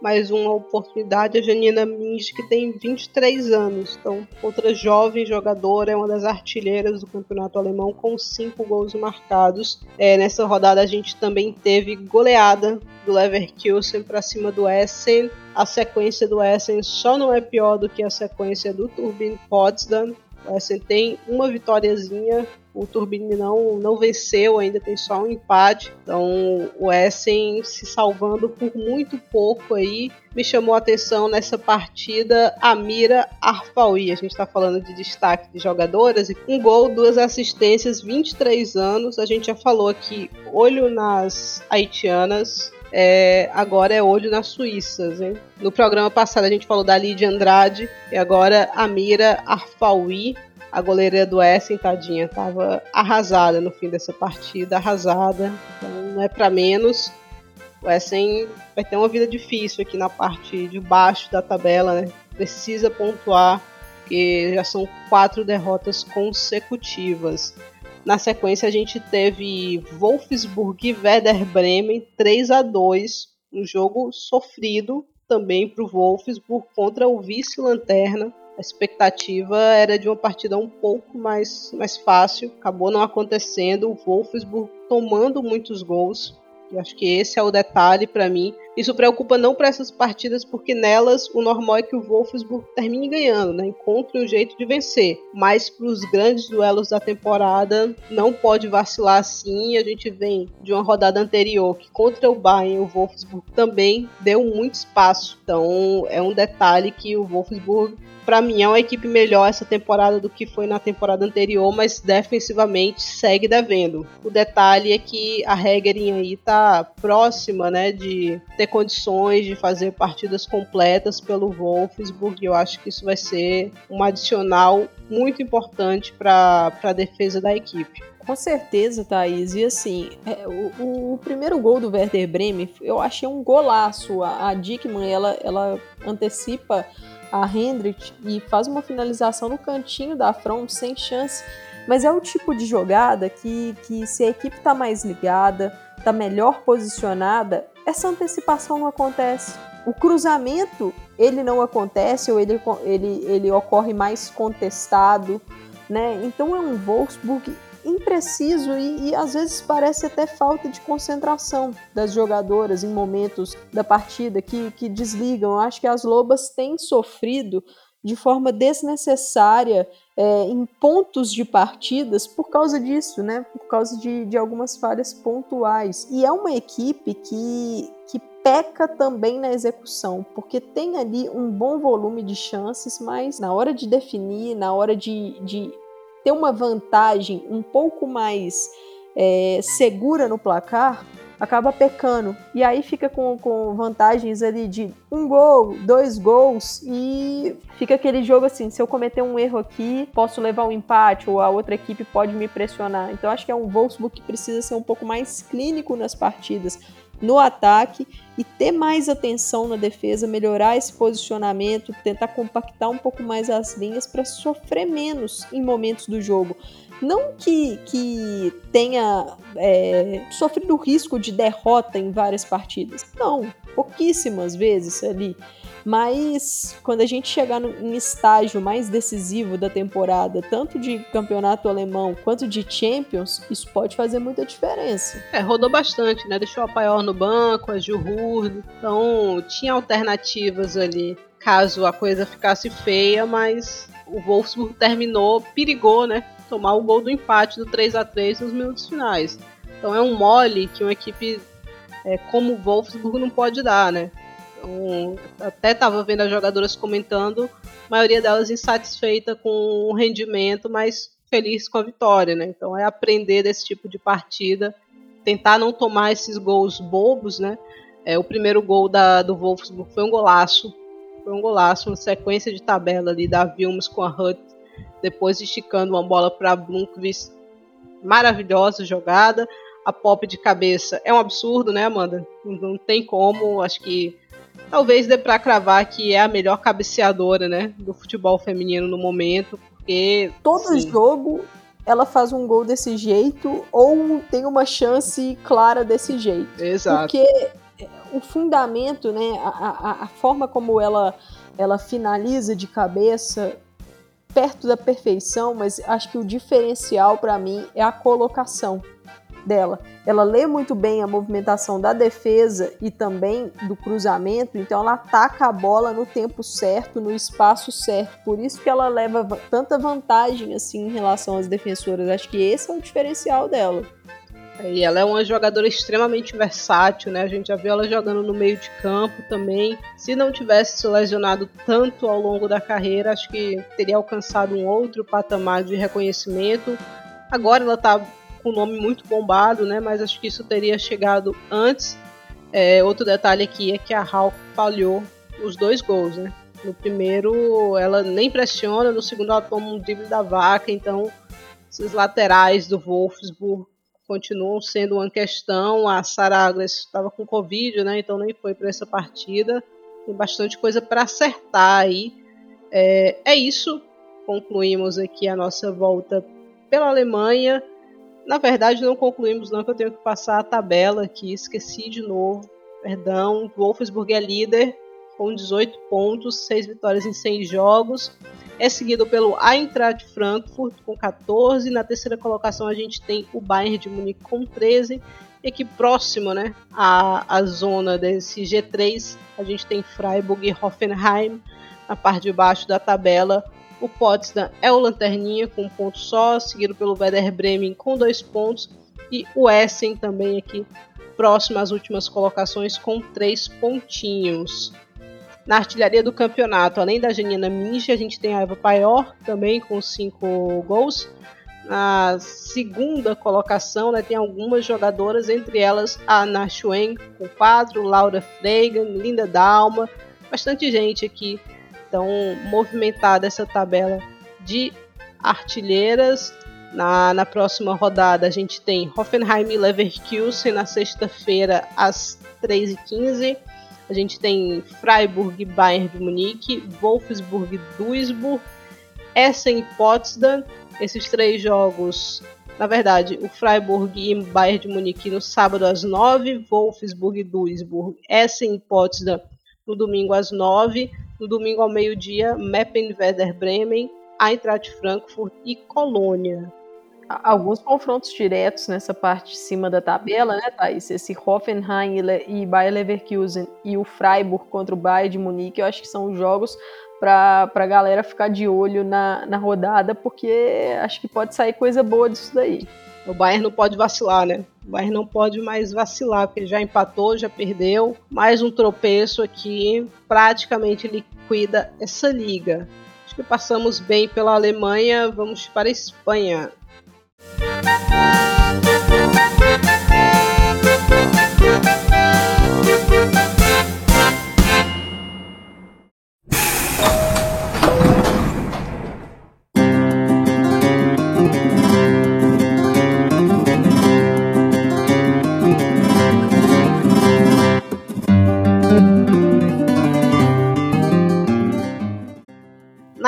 Mais uma oportunidade. A Janina Minge, que tem 23 anos, então, outra jovem jogadora, é uma das artilheiras do campeonato alemão, com cinco gols marcados. É, nessa rodada, a gente também teve goleada do Leverkusen para cima do Essen. A sequência do Essen só não é pior do que a sequência do Turbine Potsdam. Essen tem uma vitóriazinha, o Turbine não, não venceu, ainda tem só um empate. Então o Essen se salvando por muito pouco aí. Me chamou a atenção nessa partida a Mira Arfaui. A gente está falando de destaque de jogadoras. Um gol, duas assistências, 23 anos. A gente já falou aqui, olho nas haitianas. É, agora é olho nas suíças, hein? No programa passado a gente falou da Lídia Andrade e agora a Mira Arfaui, a goleira do Essen, tadinha, tava arrasada no fim dessa partida, arrasada. Então não é para menos. O Essen vai ter uma vida difícil aqui na parte de baixo da tabela, né? Precisa pontuar, porque já são quatro derrotas consecutivas. Na sequência a gente teve Wolfsburg e Werder Bremen 3 a 2 um jogo sofrido também para o Wolfsburg contra o vice-lanterna. A expectativa era de uma partida um pouco mais, mais fácil, acabou não acontecendo. O Wolfsburg tomando muitos gols. E acho que esse é o detalhe para mim. Isso preocupa não para essas partidas, porque nelas o normal é que o Wolfsburg termine ganhando, né? encontre um jeito de vencer. Mas para os grandes duelos da temporada, não pode vacilar assim. A gente vem de uma rodada anterior que contra o Bayern, o Wolfsburg também deu muito espaço. Então é um detalhe que o Wolfsburg para mim é uma equipe melhor essa temporada do que foi na temporada anterior, mas defensivamente segue devendo. O detalhe é que a Hegerin aí tá próxima, né, de ter condições de fazer partidas completas pelo Wolfsburg. Eu acho que isso vai ser um adicional muito importante para a defesa da equipe. Com certeza, Thaís. E assim, é, o, o, primeiro gol do Werder Bremen, eu achei um golaço. A, a Dickmann, ela, ela antecipa a Hendrick e faz uma finalização no cantinho da front sem chance. Mas é o tipo de jogada que, que se a equipe está mais ligada, está melhor posicionada, essa antecipação não acontece. O cruzamento, ele não acontece ou ele, ele, ele ocorre mais contestado, né? Então é um Wolfsburg impreciso e, e, às vezes parece até falta de concentração das jogadoras em momentos da partida que, que desligam. Eu acho que as Lobas têm sofrido de forma desnecessária é, em pontos de partidas por causa disso, né? Por causa de, de algumas falhas pontuais. E é uma equipe que, que peca também na execução, porque tem ali um bom volume de chances, mas na hora de definir, na hora de, de ter uma vantagem um pouco mais é, segura no placar, acaba pecando. E aí fica com, com vantagens ali de um gol, dois gols, e fica aquele jogo assim: se eu cometer um erro aqui, posso levar um empate, ou a outra equipe pode me pressionar. Então acho que é um Wolfsburg que precisa ser um pouco mais clínico nas partidas. No ataque e ter mais atenção na defesa, melhorar esse posicionamento, tentar compactar um pouco mais as linhas para sofrer menos em momentos do jogo. Não que, que tenha é, sofrido risco de derrota em várias partidas. Não, pouquíssimas vezes ali. Mas quando a gente chegar em estágio mais decisivo da temporada, tanto de campeonato alemão quanto de Champions, isso pode fazer muita diferença. É, rodou bastante, né? Deixou a Paior no banco, a Gil então tinha alternativas ali caso a coisa ficasse feia, mas o Wolfsburg terminou, perigou, né? Tomar o gol do empate do 3 a 3 nos minutos finais. Então é um mole que uma equipe é, como o Wolfsburg não pode dar, né? Então, até estava vendo as jogadoras comentando, a maioria delas insatisfeita com o rendimento, mas feliz com a vitória, né? Então é aprender desse tipo de partida, tentar não tomar esses gols bobos, né? É, o primeiro gol da, do Wolfsburg foi um golaço, foi um golaço, uma sequência de tabela ali da Vilmos com a Hutt, depois esticando uma bola para Blomqvist, maravilhosa jogada. A pop de cabeça é um absurdo, né, Amanda? Não tem como, acho que talvez dê para cravar que é a melhor cabeceadora, né, do futebol feminino no momento, porque todo sim. jogo ela faz um gol desse jeito ou tem uma chance clara desse jeito. Exato. Porque o fundamento, né, a, a, a forma como ela, ela finaliza de cabeça perto da perfeição, mas acho que o diferencial para mim é a colocação dela. Ela lê muito bem a movimentação da defesa e também do cruzamento, então ela ataca a bola no tempo certo, no espaço certo. Por isso que ela leva tanta vantagem assim em relação às defensoras. Acho que esse é o diferencial dela. E ela é uma jogadora extremamente versátil, né? A gente já viu ela jogando no meio de campo também. Se não tivesse se lesionado tanto ao longo da carreira, acho que teria alcançado um outro patamar de reconhecimento. Agora ela tá com o nome muito bombado, né? Mas acho que isso teria chegado antes. É, outro detalhe aqui é que a Hawk falhou os dois gols, né? No primeiro ela nem pressiona, no segundo ela toma um drible da vaca, então esses laterais do Wolfsburg continuam sendo uma questão. A Sara estava com Covid, né? Então nem foi para essa partida. Tem bastante coisa para acertar aí. É, é isso. Concluímos aqui a nossa volta pela Alemanha. Na verdade, não concluímos, não, que eu tenho que passar a tabela aqui. Esqueci de novo. Perdão. Wolfsburg é líder com 18 pontos, 6 vitórias em 6 jogos é seguido pelo Eintracht Frankfurt com 14. Na terceira colocação a gente tem o Bayern de Munique com 13. E aqui próximo né, à, à zona desse G3, a gente tem Freiburg e Hoffenheim. Na parte de baixo da tabela, o Potsdam é o lanterninha com um ponto só, seguido pelo Werder Bremen com dois pontos. E o Essen também aqui próximo às últimas colocações com três pontinhos. Na artilharia do campeonato, além da Janina Minch, a gente tem a Eva Paior também com cinco gols. Na segunda colocação, né, tem algumas jogadoras, entre elas a Ana Schwen com quatro, Laura Freigan, Linda Dalma, bastante gente aqui. Então, movimentada essa tabela de artilheiras. Na, na próxima rodada, a gente tem Hoffenheim e Leverkusen na sexta-feira às 3h15. A gente tem Freiburg, Bayern de Munique, Wolfsburg, Duisburg, Essen e Potsdam. Esses três jogos, na verdade, o Freiburg e Bayern de Munique no sábado às 9, Wolfsburg e Duisburg, Essen e Potsdam no domingo às 9, no domingo ao meio-dia, Meppen Werder Bremen, Eintracht Frankfurt e Colônia alguns confrontos diretos nessa parte de cima da tabela, né, Thaís? Esse Hoffenheim e Bayer Leverkusen e o Freiburg contra o Bayern de Munique, eu acho que são jogos para a galera ficar de olho na, na rodada, porque acho que pode sair coisa boa disso daí. O Bayern não pode vacilar, né? O Bayern não pode mais vacilar, porque já empatou, já perdeu. Mais um tropeço aqui, praticamente liquida essa liga. Acho que passamos bem pela Alemanha, vamos para a Espanha. 嗯。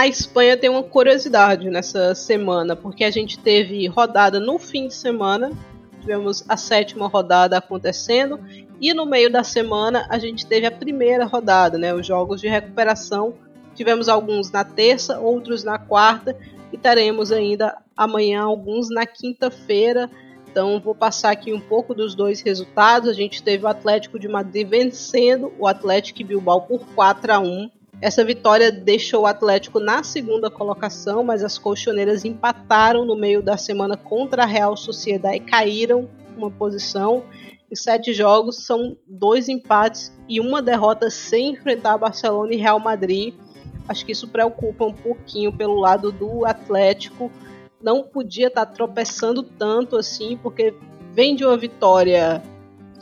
Na Espanha tem uma curiosidade nessa semana, porque a gente teve rodada no fim de semana, tivemos a sétima rodada acontecendo, E no meio da semana a gente teve a primeira rodada, né? Os jogos de recuperação. Tivemos alguns na terça, outros na quarta e teremos ainda amanhã alguns na quinta-feira. Então vou passar aqui um pouco dos dois resultados. A gente teve o Atlético de Madrid vencendo o Atlético Bilbao por 4 a 1. Essa vitória deixou o Atlético na segunda colocação, mas as colchoneiras empataram no meio da semana contra a Real Sociedade e caíram uma posição. Em sete jogos são dois empates e uma derrota sem enfrentar Barcelona e Real Madrid. Acho que isso preocupa um pouquinho pelo lado do Atlético. Não podia estar tropeçando tanto assim, porque vem de uma vitória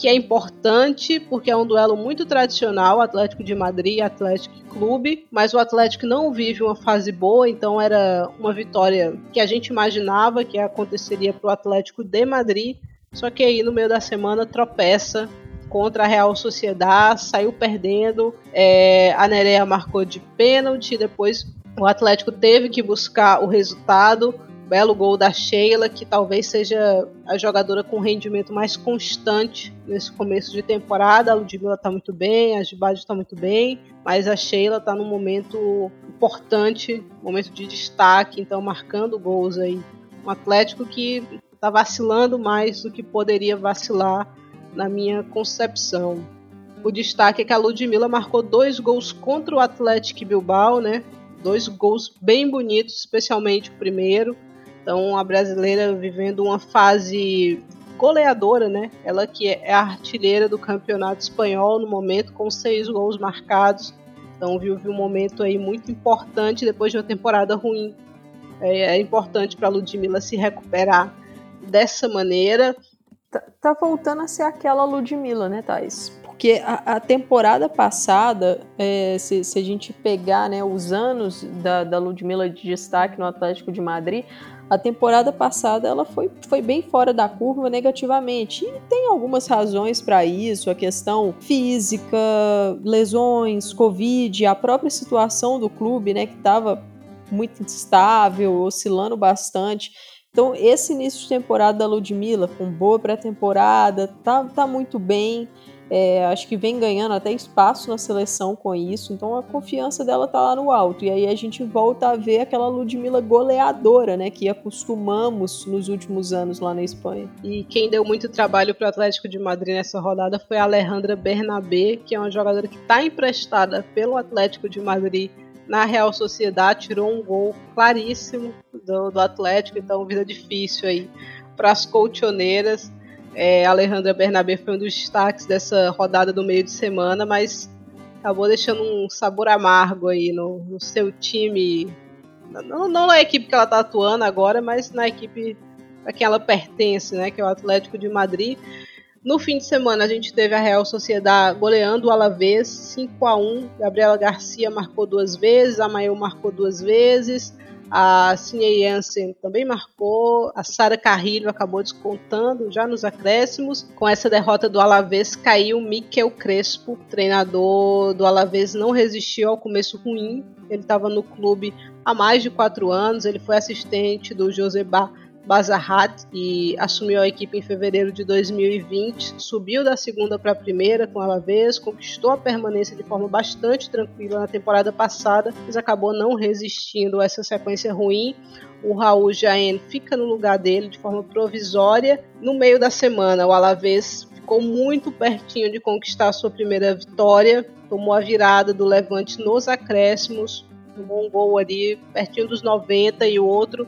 que é importante porque é um duelo muito tradicional, Atlético de Madrid e Atlético Clube, mas o Atlético não vive uma fase boa, então era uma vitória que a gente imaginava que aconteceria para o Atlético de Madrid, só que aí no meio da semana tropeça contra a Real Sociedade, saiu perdendo, é, a Nerea marcou de pênalti, depois o Atlético teve que buscar o resultado, belo gol da Sheila, que talvez seja a jogadora com rendimento mais constante nesse começo de temporada. A Ludmilla está muito bem, a Gibade está muito bem, mas a Sheila está num momento importante, momento de destaque, então marcando gols aí. Um Atlético que está vacilando mais do que poderia vacilar na minha concepção. O destaque é que a Ludmilla marcou dois gols contra o Atlético Bilbao, né? Dois gols bem bonitos, especialmente o primeiro. Então a brasileira vivendo uma fase goleadora, né? Ela que é a artilheira do campeonato espanhol no momento, com seis gols marcados. Então vive um momento aí muito importante depois de uma temporada ruim. É, é importante para a Ludmilla se recuperar dessa maneira. Tá, tá, voltando a ser aquela Ludmilla, né, Thais? Porque a, a temporada passada, é, se, se, a gente pegar né, os anos da, da Ludmilla de destaque no Atlético de Madrid, a temporada passada ela foi, foi bem fora da curva negativamente. E tem algumas razões para isso, a questão física, lesões, Covid, a própria situação do clube, né, que estava muito instável, oscilando bastante. Então, esse início de temporada da Ludmilla, com boa pré-temporada, tá, tá muito bem. É, acho que vem ganhando até espaço na seleção com isso, então a confiança dela tá lá no alto. E aí a gente volta a ver aquela Ludmilla goleadora, né, que acostumamos nos últimos anos lá na Espanha. E quem deu muito trabalho para o Atlético de Madrid nessa rodada foi a Alejandra Bernabé, que é uma jogadora que está emprestada pelo Atlético de Madrid na Real Sociedade, tirou um gol claríssimo do, do Atlético, então vida difícil aí para as colchoneiras. É, Alejandra Bernabé foi um dos destaques dessa rodada do meio de semana, mas acabou deixando um sabor amargo aí no, no seu time. Não, não, na equipe que ela está atuando agora, mas na equipe a quem ela pertence, né, que é o Atlético de Madrid. No fim de semana a gente teve a Real Sociedade goleando o Alavés 5 a 1. Gabriela Garcia marcou duas vezes, a marcou duas vezes, a Cine Jansen também marcou. A Sara Carrilho acabou descontando já nos acréscimos. Com essa derrota do Alavés, caiu Miquel Crespo, treinador do Alavés, não resistiu ao começo ruim. Ele estava no clube há mais de quatro anos. Ele foi assistente do Joseba Bazarrat e assumiu a equipe em fevereiro de 2020, subiu da segunda para a primeira com Alavés, conquistou a permanência de forma bastante tranquila na temporada passada, mas acabou não resistindo a essa sequência ruim. O Raul Jaen fica no lugar dele de forma provisória. No meio da semana, o Alavés ficou muito pertinho de conquistar a sua primeira vitória, tomou a virada do Levante nos acréscimos, um bom gol ali pertinho dos 90 e o outro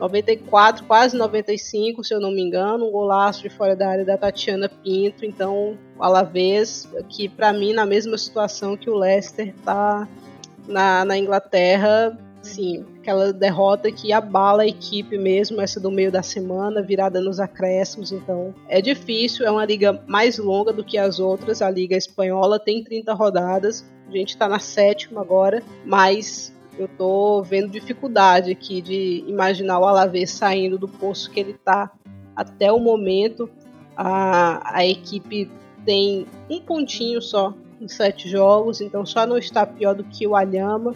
94, quase 95, se eu não me engano, um golaço de fora da área da Tatiana Pinto. Então, o Alavés, que para mim, na mesma situação que o Leicester tá na, na Inglaterra, sim, aquela derrota que abala a equipe mesmo, essa do meio da semana, virada nos acréscimos. Então, é difícil, é uma liga mais longa do que as outras. A Liga Espanhola tem 30 rodadas, a gente está na sétima agora, mas eu tô vendo dificuldade aqui de imaginar o Alavés saindo do poço que ele tá até o momento. A, a equipe tem um pontinho só nos sete jogos, então só não está pior do que o Alhama.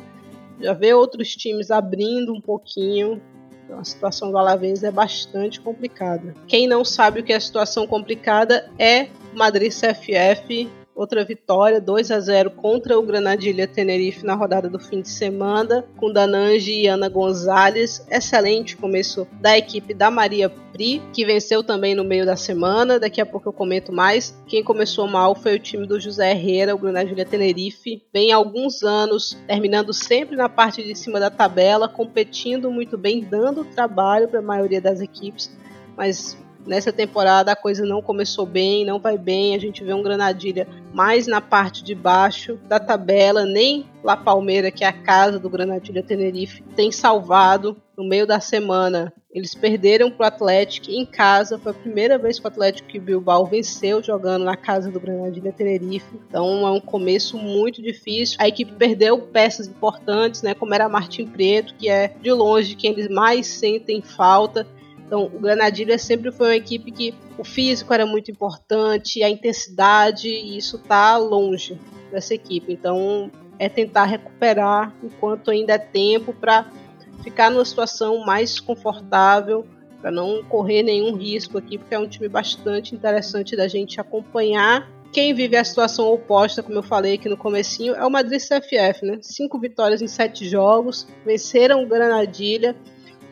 Já vê outros times abrindo um pouquinho. Então a situação do Alavés é bastante complicada. Quem não sabe o que é a situação complicada é Madrid CFF outra vitória, 2 a 0 contra o Granadilha Tenerife na rodada do fim de semana, com Danange e Ana Gonzalez. Excelente começo da equipe da Maria Pri, que venceu também no meio da semana. Daqui a pouco eu comento mais. Quem começou mal foi o time do José Herrera, o Granadilha Tenerife. Vem há alguns anos, terminando sempre na parte de cima da tabela, competindo muito bem, dando trabalho para a maioria das equipes, mas Nessa temporada a coisa não começou bem, não vai bem. A gente vê um Granadilha mais na parte de baixo da tabela, nem La Palmeira, que é a casa do Granadilha Tenerife, tem salvado no meio da semana. Eles perderam para o Atlético em casa. Foi a primeira vez que o Atlético Bilbao venceu jogando na casa do Granadilha Tenerife. Então é um começo muito difícil. A equipe perdeu peças importantes, né, como era Martin Preto, que é de longe quem eles mais sentem falta. Então, o Granadilha sempre foi uma equipe que o físico era muito importante, a intensidade, e isso está longe dessa equipe. Então, é tentar recuperar enquanto ainda é tempo para ficar numa situação mais confortável, para não correr nenhum risco aqui, porque é um time bastante interessante da gente acompanhar. Quem vive a situação oposta, como eu falei aqui no comecinho, é o Madrid CFF, né? Cinco vitórias em sete jogos, venceram o Granadilha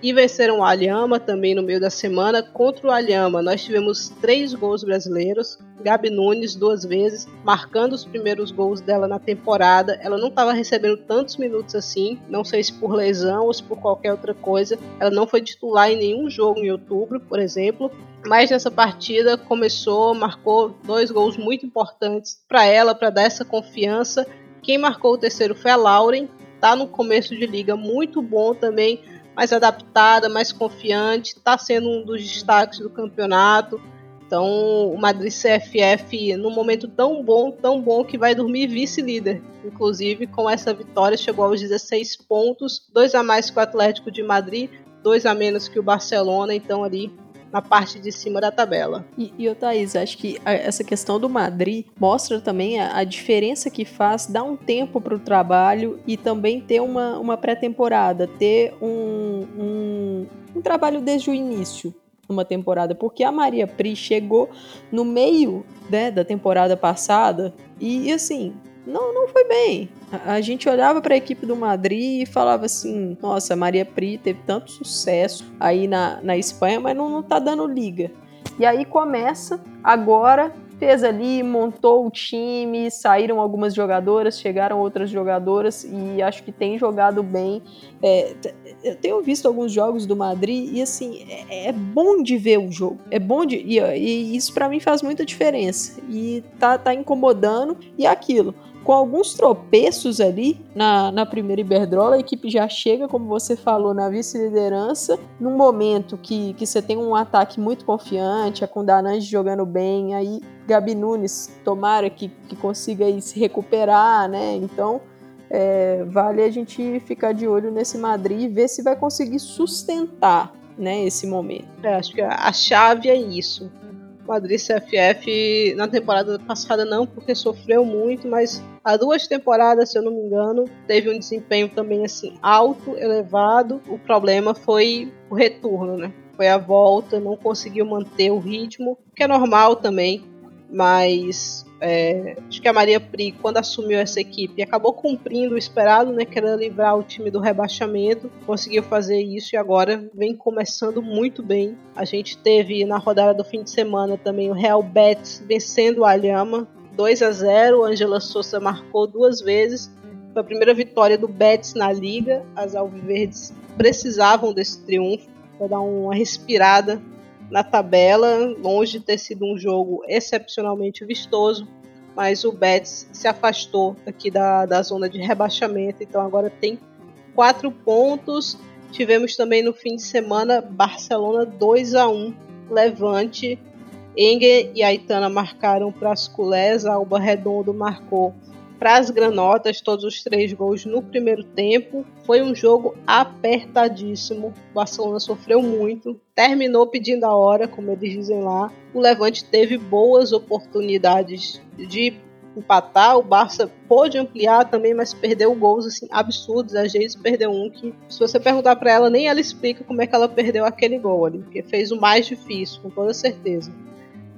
e venceram o Alhama também no meio da semana. Contra o Alhama, nós tivemos três gols brasileiros. Gabi Nunes duas vezes, marcando os primeiros gols dela na temporada. Ela não estava recebendo tantos minutos assim, não sei se por lesão ou se por qualquer outra coisa. Ela não foi titular em nenhum jogo em outubro, por exemplo. Mas nessa partida começou, marcou dois gols muito importantes para ela, para dar essa confiança. Quem marcou o terceiro foi a Lauren, tá no começo de liga muito bom também mais adaptada, mais confiante, está sendo um dos destaques do campeonato. Então, o Madrid CFF, num momento tão bom, tão bom, que vai dormir vice-líder. Inclusive, com essa vitória, chegou aos 16 pontos, dois a mais que o Atlético de Madrid, dois a menos que o Barcelona. Então, ali, na parte de cima da tabela. E, e Thaís, acho que a, essa questão do Madrid mostra também a, a diferença que faz dar um tempo para o trabalho e também ter uma, uma pré-temporada, ter um, um, um trabalho desde o início uma temporada, porque a Maria Pri chegou no meio né, da temporada passada e assim, não, não foi bem. A, gente olhava para a equipe do Madrid e falava assim: nossa, Maria Pri teve tanto sucesso aí na, na Espanha, mas não, não tá dando liga. E aí começa agora fez ali, montou o time, saíram algumas jogadoras, chegaram outras jogadoras e acho que tem jogado bem. É, eu tenho visto alguns jogos do Madrid e assim é, é bom de ver o jogo, é bom de e, e isso para mim faz muita diferença e tá, tá incomodando e é aquilo com alguns tropeços ali na, na primeira Iberdrola, a equipe já chega, como você falou, na vice-liderança, num momento que, que você tem um ataque muito confiante, a Kundanange jogando bem, aí Gabi Nunes, tomara que, que consiga aí se recuperar, né? Então, é, vale a gente ficar de olho nesse Madrid e ver se vai conseguir sustentar né, esse momento. É, acho que a chave é isso. Madrid CFF na temporada passada não, porque sofreu muito, mas há duas temporadas, se eu não me engano, teve um desempenho também assim alto, elevado. O problema foi o retorno, né? Foi a volta, não conseguiu manter o ritmo, que é normal também, mas é, acho que a Maria Pri, quando assumiu essa equipe, acabou cumprindo o esperado, né, que era livrar o time do rebaixamento, conseguiu fazer isso e agora vem começando muito bem. A gente teve na rodada do fim de semana também o Real Betis vencendo o Alhama 2 a 0. Angela Souza marcou duas vezes. Foi a primeira vitória do Betis na liga. As alviverdes precisavam desse triunfo para dar uma respirada na tabela, longe de ter sido um jogo excepcionalmente vistoso, mas o Betis se afastou aqui da, da zona de rebaixamento, então agora tem quatro pontos. Tivemos também no fim de semana Barcelona 2 a 1 Levante. Enger e Aitana marcaram para as culés, Alba Redondo marcou para as granotas, todos os três gols no primeiro tempo. Foi um jogo apertadíssimo. O Barcelona sofreu muito, terminou pedindo a hora, como eles dizem lá. O Levante teve boas oportunidades de empatar. O Barça pôde ampliar também, mas perdeu gols assim absurdos. A Geis perdeu um que, se você perguntar para ela, nem ela explica como é que ela perdeu aquele gol ali, porque fez o mais difícil, com toda certeza.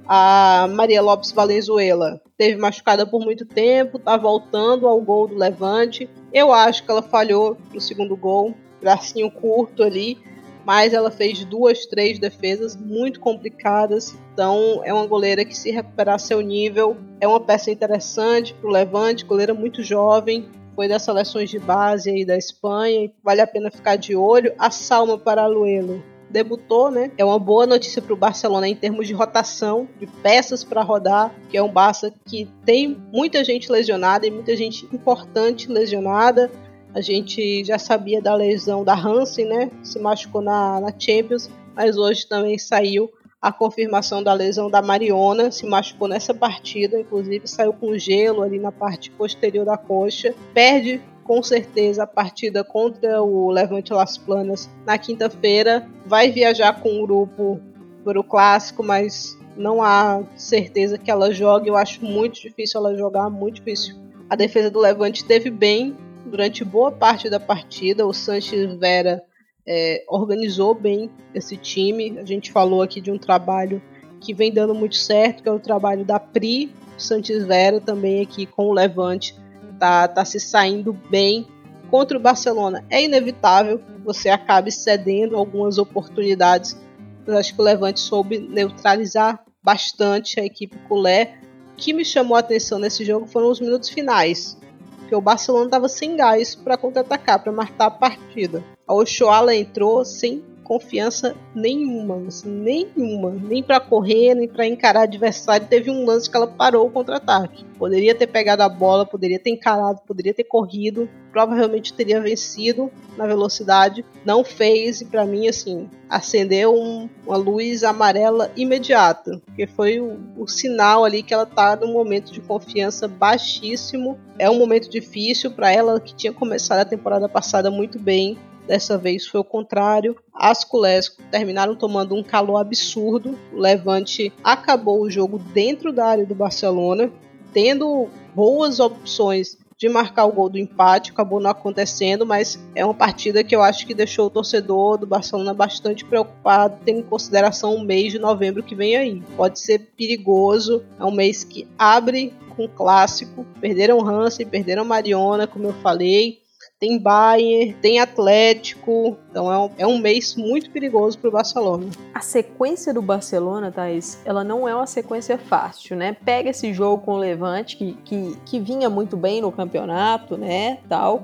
A Maria Lopes Valenzuela teve machucada por muito tempo, tá voltando ao gol do Levante. Eu acho que ela falhou no segundo gol, bracinho curto ali, mas ela fez duas, três defesas muito complicadas. Então é uma goleira que se recuperar seu nível é uma peça interessante para o Levante, goleira muito jovem, foi das seleções de base aí da Espanha, vale a pena ficar de olho. A Salma Paraluelo debutou, né? É uma boa notícia para o Barcelona em termos de rotação, de peças para rodar, que é um Barça que tem muita gente lesionada e muita gente importante lesionada. A gente já sabia da lesão da Hansen, né? Se machucou na, na Champions, mas hoje também saiu a confirmação da lesão da Mariona, se machucou nessa partida, inclusive saiu com gelo ali na parte posterior da coxa, perde com certeza a partida contra o Levante Las Planas na quinta-feira. Vai viajar com o grupo para o clássico, mas não há certeza que ela jogue. Eu acho muito difícil ela jogar, muito difícil. A defesa do Levante esteve bem durante boa parte da partida. O Sanches Vera é, organizou bem esse time. A gente falou aqui de um trabalho que vem dando muito certo, que é o trabalho da Pri Sanches Vera também aqui com o Levante tá, tá se saindo bem contra o Barcelona. É inevitável você acabe cedendo algumas oportunidades. Eu acho que o Levante soube neutralizar bastante a equipe culé. O que me chamou a atenção nesse jogo foram os minutos finais, porque o Barcelona estava sem gás para contra-atacar, para matar a partida. A Ochoala entrou sem confiança nenhuma, assim, nenhuma, nem para correr, nem para encarar adversário. Teve um lance que ela parou o contra-ataque. Poderia ter pegado a bola, poderia ter encarado, poderia ter corrido, provavelmente teria vencido na velocidade. Não fez e para mim assim acendeu um, uma luz amarela imediata, porque foi o, o sinal ali que ela tá num momento de confiança baixíssimo. É um momento difícil para ela que tinha começado a temporada passada muito bem Dessa vez foi o contrário. As culés terminaram tomando um calor absurdo. O Levante acabou o jogo dentro da área do Barcelona, tendo boas opções de marcar o gol do empate, acabou não acontecendo, mas é uma partida que eu acho que deixou o torcedor do Barcelona bastante preocupado, tendo em consideração o mês de novembro que vem aí. Pode ser perigoso, é um mês que abre com clássico. Perderam Hansen, perderam Mariona, como eu falei tem Bayern, tem Atlético. Então é um, é um mês muito perigoso para o Barcelona. A sequência do Barcelona, Thaís, ela não é uma sequência fácil, né? Pega esse jogo com o Levante, que, que, que vinha muito bem no campeonato, né? Tal.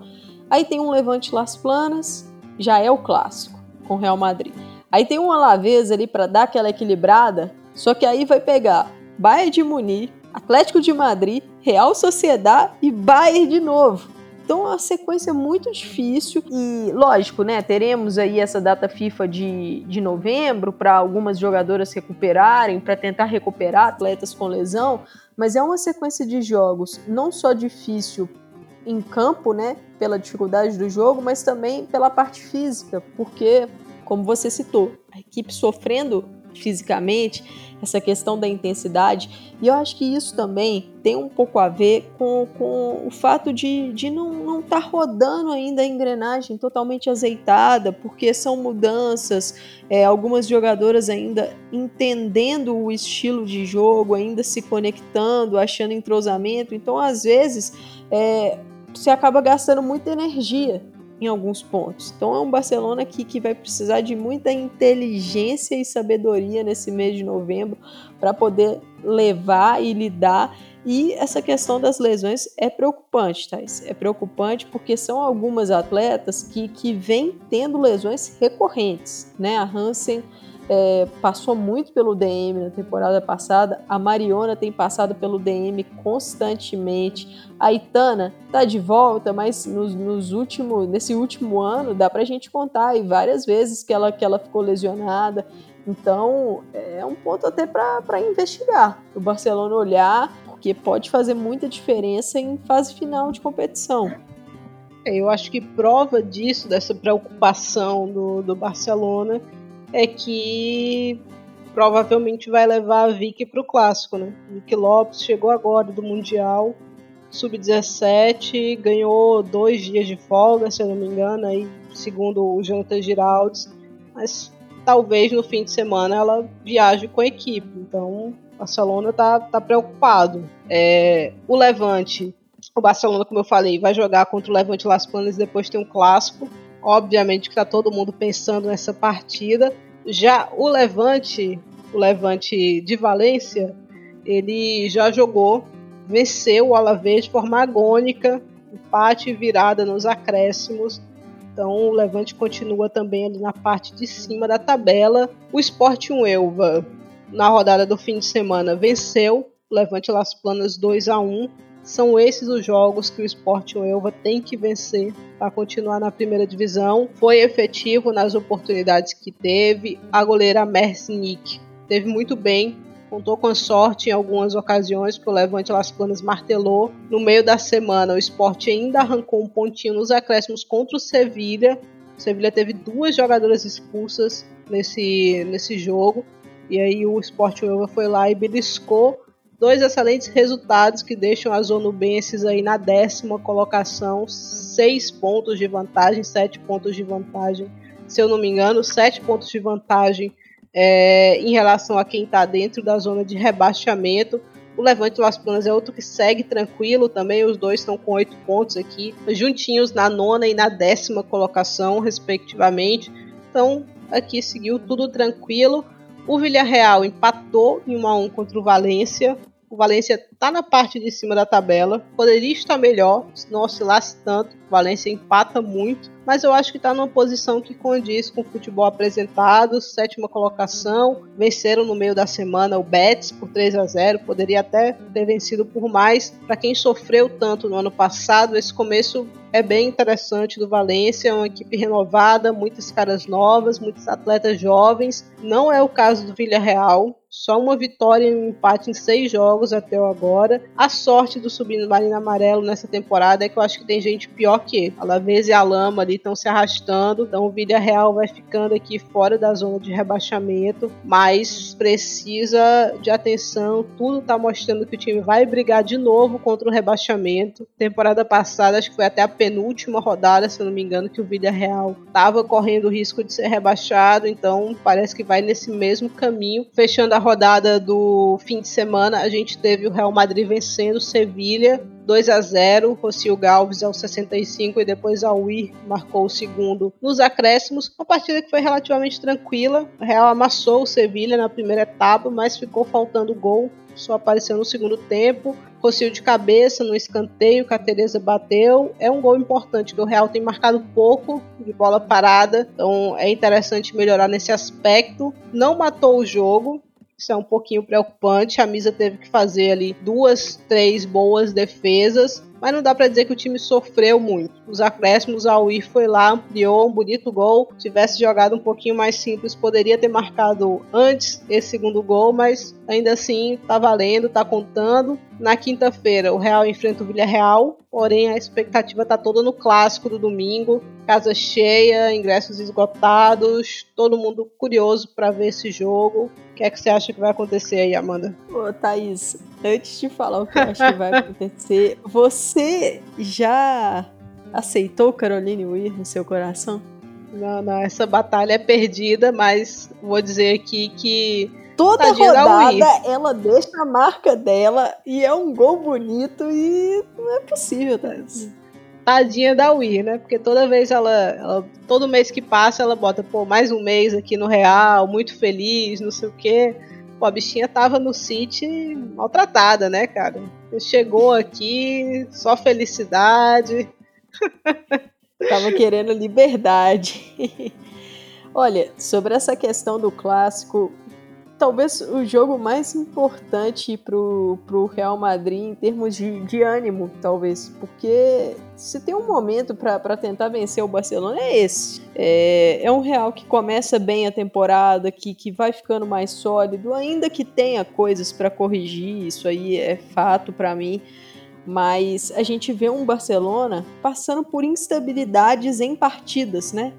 Aí tem um Levante Las Planas, já é o clássico, com o Real Madrid. Aí tem um Alavés ali para dar aquela equilibrada, só que aí vai pegar Bayern de Munique, Atlético de Madrid, Real Sociedade e Bayern de novo. Então é uma sequência muito difícil e, lógico, né, teremos aí essa data FIFA de, de novembro para algumas jogadoras recuperarem, para tentar recuperar atletas com lesão, mas é uma sequência de jogos não só difícil em campo, né, pela dificuldade do jogo, mas também pela parte física, porque, como você citou, a equipe sofrendo fisicamente, essa questão da intensidade. E eu acho que isso também tem um pouco a ver com, com o fato de, de não estar tá rodando ainda a engrenagem totalmente azeitada, porque são mudanças, é, algumas jogadoras ainda entendendo o estilo de jogo, ainda se conectando, achando entrosamento. Então, às vezes, é, você acaba gastando muita energia em alguns pontos. Então é um Barcelona que, que vai precisar de muita inteligência e sabedoria nesse mês de novembro para poder levar e lidar. E essa questão das lesões é preocupante, Thais. É preocupante porque são algumas atletas que, que vêm tendo lesões recorrentes. Né? A Hansen é, passou muito pelo DM na temporada passada. A Mariona tem passado pelo DM constantemente. A Itana tá de volta, mas nos, nos últimos, nesse último ano dá pra gente contar aí várias vezes que ela, que ela ficou lesionada. Então é um ponto até para investigar. O Barcelona olhar, porque pode fazer muita diferença em fase final de competição. É, eu acho que prova disso, dessa preocupação do, do Barcelona, é que provavelmente vai levar a Vicky para o clássico, né? Vicky Lopes chegou agora do Mundial Sub-17, ganhou dois dias de folga, se eu não me engano, aí, segundo o Jonathan Giraldes, mas talvez no fim de semana ela viaje com a equipe. Então, o Barcelona tá, tá preocupado. É, o Levante, o Barcelona, como eu falei, vai jogar contra o Levante Las Palmas depois tem um clássico. Obviamente que tá todo mundo pensando nessa partida. Já o Levante, o Levante de Valência, ele já jogou, venceu o Alavés de forma agônica, empate e virada nos acréscimos. Então o Levante continua também ali na parte de cima da tabela. O Sporting Elva, na rodada do fim de semana, venceu o Levante Las Planas 2 a 1 são esses os jogos que o Sport Elva tem que vencer para continuar na primeira divisão. Foi efetivo nas oportunidades que teve. A goleira Mercinik teve muito bem, contou com sorte em algumas ocasiões, porque o Levante Las Planas martelou. No meio da semana, o Sport ainda arrancou um pontinho nos acréscimos contra o Sevilha. O Sevilha teve duas jogadoras expulsas nesse, nesse jogo. E aí o Sport Elva foi lá e beliscou Dois excelentes resultados que deixam a Zonubenses aí na décima colocação, seis pontos de vantagem, sete pontos de vantagem, se eu não me engano, sete pontos de vantagem é, em relação a quem está dentro da zona de rebaixamento. O Levante Las Planas é outro que segue tranquilo também, os dois estão com oito pontos aqui, juntinhos na nona e na décima colocação, respectivamente. Então, aqui seguiu tudo tranquilo. O Villarreal empatou em 1 a 1 contra o Valência. O Valência está na parte de cima da tabela. Poderia estar melhor se não oscilasse tanto. Valência empata muito mas eu acho que está numa posição que condiz com o futebol apresentado, sétima colocação, venceram no meio da semana o Betis por 3 a 0, poderia até ter vencido por mais. Para quem sofreu tanto no ano passado, esse começo é bem interessante do Valência, é uma equipe renovada, muitas caras novas, muitos atletas jovens. Não é o caso do Villarreal, só uma vitória e um empate em seis jogos até agora. A sorte do Submarino Amarelo nessa temporada é que eu acho que tem gente pior que ele. Alavés e a Lama ali estão se arrastando. Então o Villarreal vai ficando aqui fora da zona de rebaixamento, mas precisa de atenção. Tudo está mostrando que o time vai brigar de novo contra o rebaixamento. Temporada passada, acho que foi até a penúltima rodada, se eu não me engano, que o Villarreal estava correndo o risco de ser rebaixado. Então parece que vai nesse mesmo caminho. Fechando a rodada do fim de semana, a gente teve o Real Madrid vencendo o Sevilha 2 a 0 Rocio Galves aos 65 e depois Alwir marcou o segundo nos acréscimos. Uma partida que foi relativamente tranquila. O Real amassou o Sevilha na primeira etapa, mas ficou faltando gol. Só apareceu no segundo tempo. Rocio de cabeça no escanteio que a Tereza bateu. É um gol importante, que o Real tem marcado pouco de bola parada. Então é interessante melhorar nesse aspecto. Não matou o jogo, isso é um pouquinho preocupante. A Misa teve que fazer ali duas, três boas defesas mas não dá para dizer que o time sofreu muito. Os acréscimos, ao ir foi lá, ampliou um bonito gol. Se tivesse jogado um pouquinho mais simples, poderia ter marcado antes esse segundo gol, mas ainda assim tá valendo, tá contando. Na quinta-feira, o Real enfrenta o Villarreal, porém a expectativa tá toda no clássico do domingo. Casa cheia, ingressos esgotados, todo mundo curioso para ver esse jogo. O que é que você acha que vai acontecer aí, Amanda? Ô, Thaís, antes de falar o que eu acho que vai acontecer, você já aceitou Caroline Weir no seu coração? Não, não, essa batalha é perdida, mas vou dizer aqui que toda rodada ela deixa a marca dela e é um gol bonito e não é possível, Thaís. Tadinha da Wii, né? Porque toda vez ela, ela, Todo mês que passa, ela bota, pô, mais um mês aqui no Real, muito feliz, não sei o quê. Pô, a bichinha tava no City maltratada, né, cara? Chegou aqui, só felicidade. *laughs* tava querendo liberdade. *laughs* Olha, sobre essa questão do clássico, talvez o jogo mais importante pro, pro Real Madrid em termos de, de ânimo, talvez. Porque se tem um momento para tentar vencer o Barcelona, é esse. É, é um Real que começa bem a temporada, que, que vai ficando mais sólido, ainda que tenha coisas para corrigir, isso aí é fato para mim. Mas a gente vê um Barcelona passando por instabilidades em partidas, né?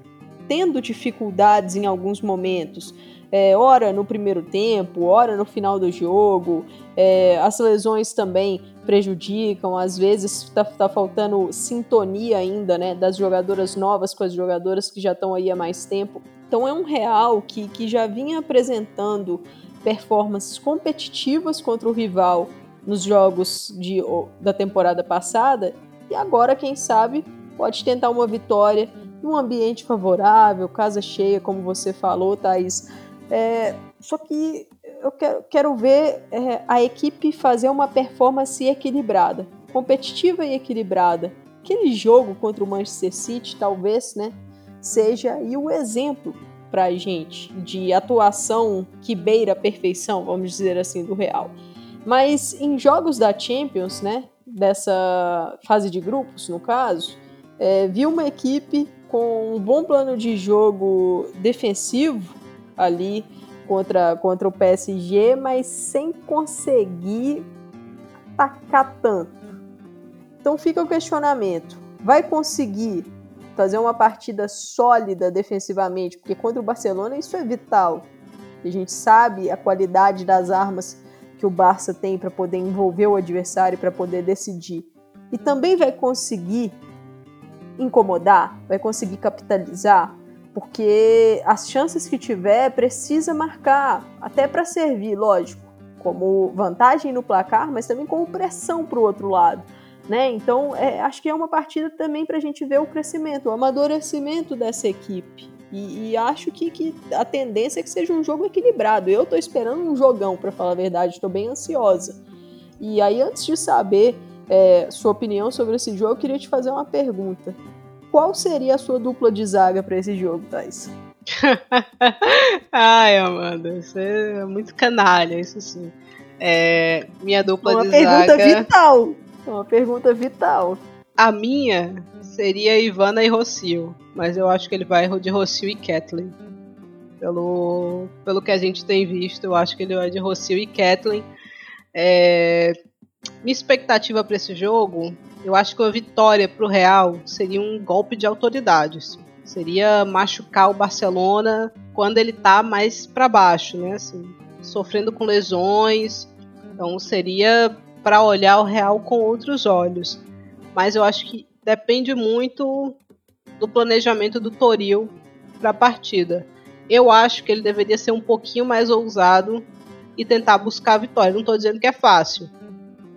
Tendo dificuldades em alguns momentos é, ora no primeiro tempo, ora no final do jogo. É, as lesões também prejudicam, às vezes está tá faltando sintonia ainda, né, das jogadoras novas com as jogadoras que já estão aí há mais tempo. Então é um Real que, que já vinha apresentando performances competitivas contra o rival nos jogos de, da temporada passada e agora, quem sabe, pode tentar uma vitória num ambiente favorável, casa cheia, como você falou, Thaís. É, só que eu quero, quero ver é, a equipe fazer uma performance equilibrada, competitiva e equilibrada. Aquele jogo contra o Manchester City, talvez, né, seja aí o exemplo para a gente de atuação que beira a perfeição, vamos dizer assim, do Real. Mas em jogos da Champions, né, dessa fase de grupos, no caso, é, vi uma equipe com um bom plano de jogo defensivo ali contra, contra o PSG, mas sem conseguir atacar tanto. Então fica o questionamento: vai conseguir fazer uma partida sólida defensivamente? Porque contra o Barcelona isso é vital. A gente sabe a qualidade das armas que o Barça tem para poder envolver o adversário, para poder decidir. E também vai conseguir incomodar, vai conseguir capitalizar, porque as chances que tiver precisa marcar, até para servir, lógico, como vantagem no placar, mas também como pressão para o outro lado. Né? Então, é, acho que é uma partida também para a gente ver o crescimento, o amadurecimento dessa equipe. E, e acho que, que, a tendência é que seja um jogo equilibrado. Eu estou esperando um jogão, para falar a verdade, estou bem ansiosa. E aí, antes de saber é, sua opinião sobre esse jogo, eu queria te fazer uma pergunta. Qual seria a sua dupla de zaga para esse jogo, Thais? *laughs* Ai, Amanda, você é muito canalha, isso sim. É, minha dupla uma de zaga. Uma pergunta vital. Uma pergunta vital. A minha seria Ivana e Rocio, mas eu acho que ele vai de Rocio e Kathleen. Pelo, pelo que a gente tem visto, eu acho que ele vai de Rocio e Kathleen. É, minha expectativa para esse jogo, eu acho que a vitória para o Real seria um golpe de autoridades. Seria machucar o Barcelona quando ele está mais para baixo, né? Assim, sofrendo com lesões. Então seria para olhar o Real com outros olhos. Mas eu acho que depende muito do planejamento do Toril para a partida. Eu acho que ele deveria ser um pouquinho mais ousado e tentar buscar a vitória. Não estou dizendo que é fácil,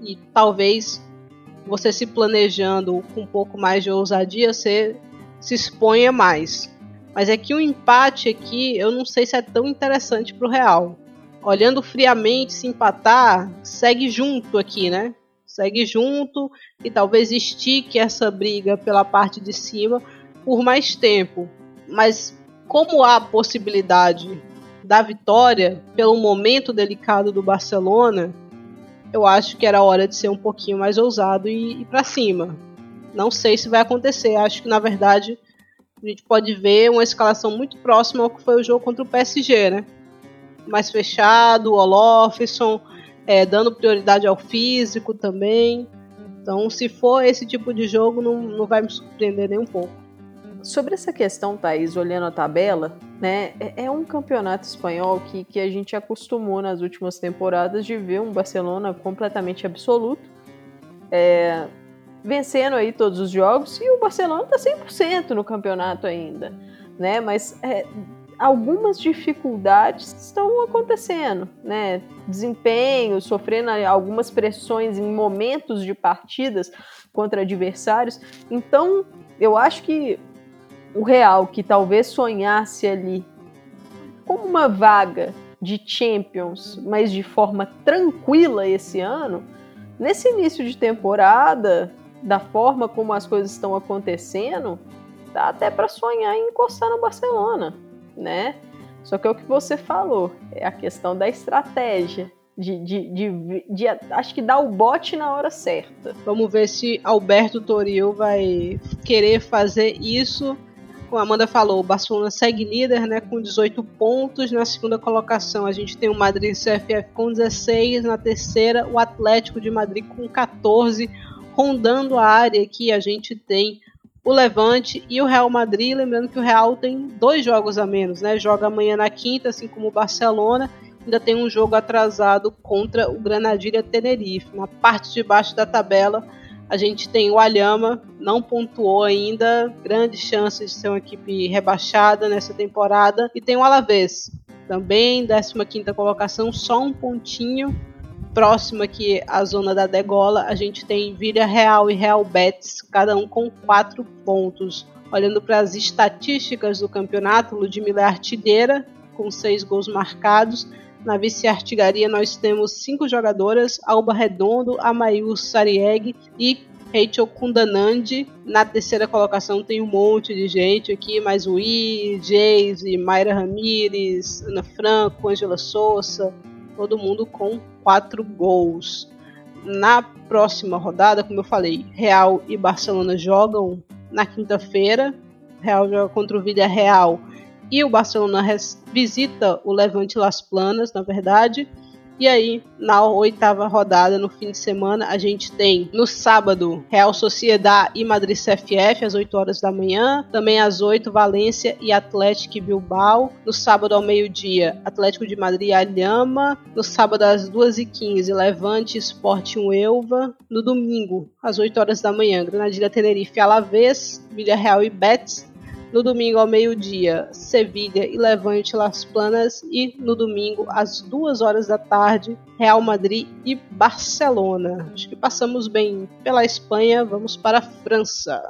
e talvez você se planejando com um pouco mais de ousadia, você se exponha mais. Mas é que o empate aqui, eu não sei se é tão interessante para o Real. Olhando friamente, se empatar, segue junto aqui, né? Segue junto e talvez estique essa briga pela parte de cima por mais tempo. Mas como há a possibilidade da vitória pelo momento delicado do Barcelona, eu acho que era hora de ser um pouquinho mais ousado e ir para cima. Não sei se vai acontecer. Acho que na verdade a gente pode ver uma escalação muito próxima ao que foi o jogo contra o PSG, né? Mais fechado, o Olofsson é, dando prioridade ao físico também. Então, se for esse tipo de jogo, não, não vai me surpreender nem um pouco. Sobre essa questão, Thaís, olhando a tabela, né, é, é um campeonato espanhol que, que a gente acostumou nas últimas temporadas de ver um Barcelona completamente absoluto, é, vencendo aí todos os jogos, e o Barcelona está 100% no campeonato ainda, né, mas é, algumas dificuldades estão acontecendo, né, desempenho, sofrendo algumas pressões em momentos de partidas contra adversários, então eu acho que o Real, que talvez sonhasse ali com uma vaga de Champions, mas de forma tranquila esse ano, nesse início de temporada, da forma como as coisas estão acontecendo, dá até para sonhar em encostar no Barcelona, né? Só que é o que você falou, é a questão da estratégia. De, de, de, de, acho que dar o bote na hora certa. Vamos ver se Alberto Toril vai querer fazer isso como a Amanda falou, o Barcelona segue líder né, com 18 pontos. Na segunda colocação, a gente tem o Madrid CFF com 16. Na terceira, o Atlético de Madrid com 14. Rondando a área aqui, a gente tem o Levante e o Real Madrid. Lembrando que o Real tem dois jogos a menos, né? Joga amanhã na quinta, assim como o Barcelona. Ainda tem um jogo atrasado contra o Granadilha Tenerife. Na parte de baixo da tabela, A gente tem o Alhama, não pontuou ainda, grandes chances de ser uma equipe rebaixada nessa temporada. E tem o Alavés, também 15ª colocação, só um pontinho próximo aqui à zona da degola, a gente tem Vila Real e Real Betis, cada um com quatro pontos. Olhando para as estatísticas do campeonato, Ludmilla é artilheira, com seis gols marcados. Na vice-artilharia nós temos cinco jogadoras, Alba Redondo, Amayu Sarieg e Rachel Kundanandi. Na terceira colocação tem um monte de gente aqui, mais o I, Jace, Mayra Ramírez, Ana Franco, Angela Souza, todo mundo com quatro gols. Na próxima rodada, como eu falei, Real e Barcelona jogam na quinta-feira. Real joga contra o Villarreal e o Barcelona visita o Levante Las Planas, na verdade. E aí, na oitava rodada, no fim de semana, a gente tem no sábado Real Sociedad e Madrid CFF às 8 horas da manhã. Também às 8, Valência e Atlético Bilbao. No sábado ao meio-dia, Atlético de Madrid e Alhama. No sábado às 2h15, Levante Esporte Uelva. No domingo, às 8 horas da manhã, Granadilha Tenerife Alavés, Villarreal e Betis. No domingo ao meio-dia, Sevilha e Levante Las Planas. E no domingo, às duas horas da tarde, Real Madrid e Barcelona. Acho que passamos bem pela Espanha, vamos para a França.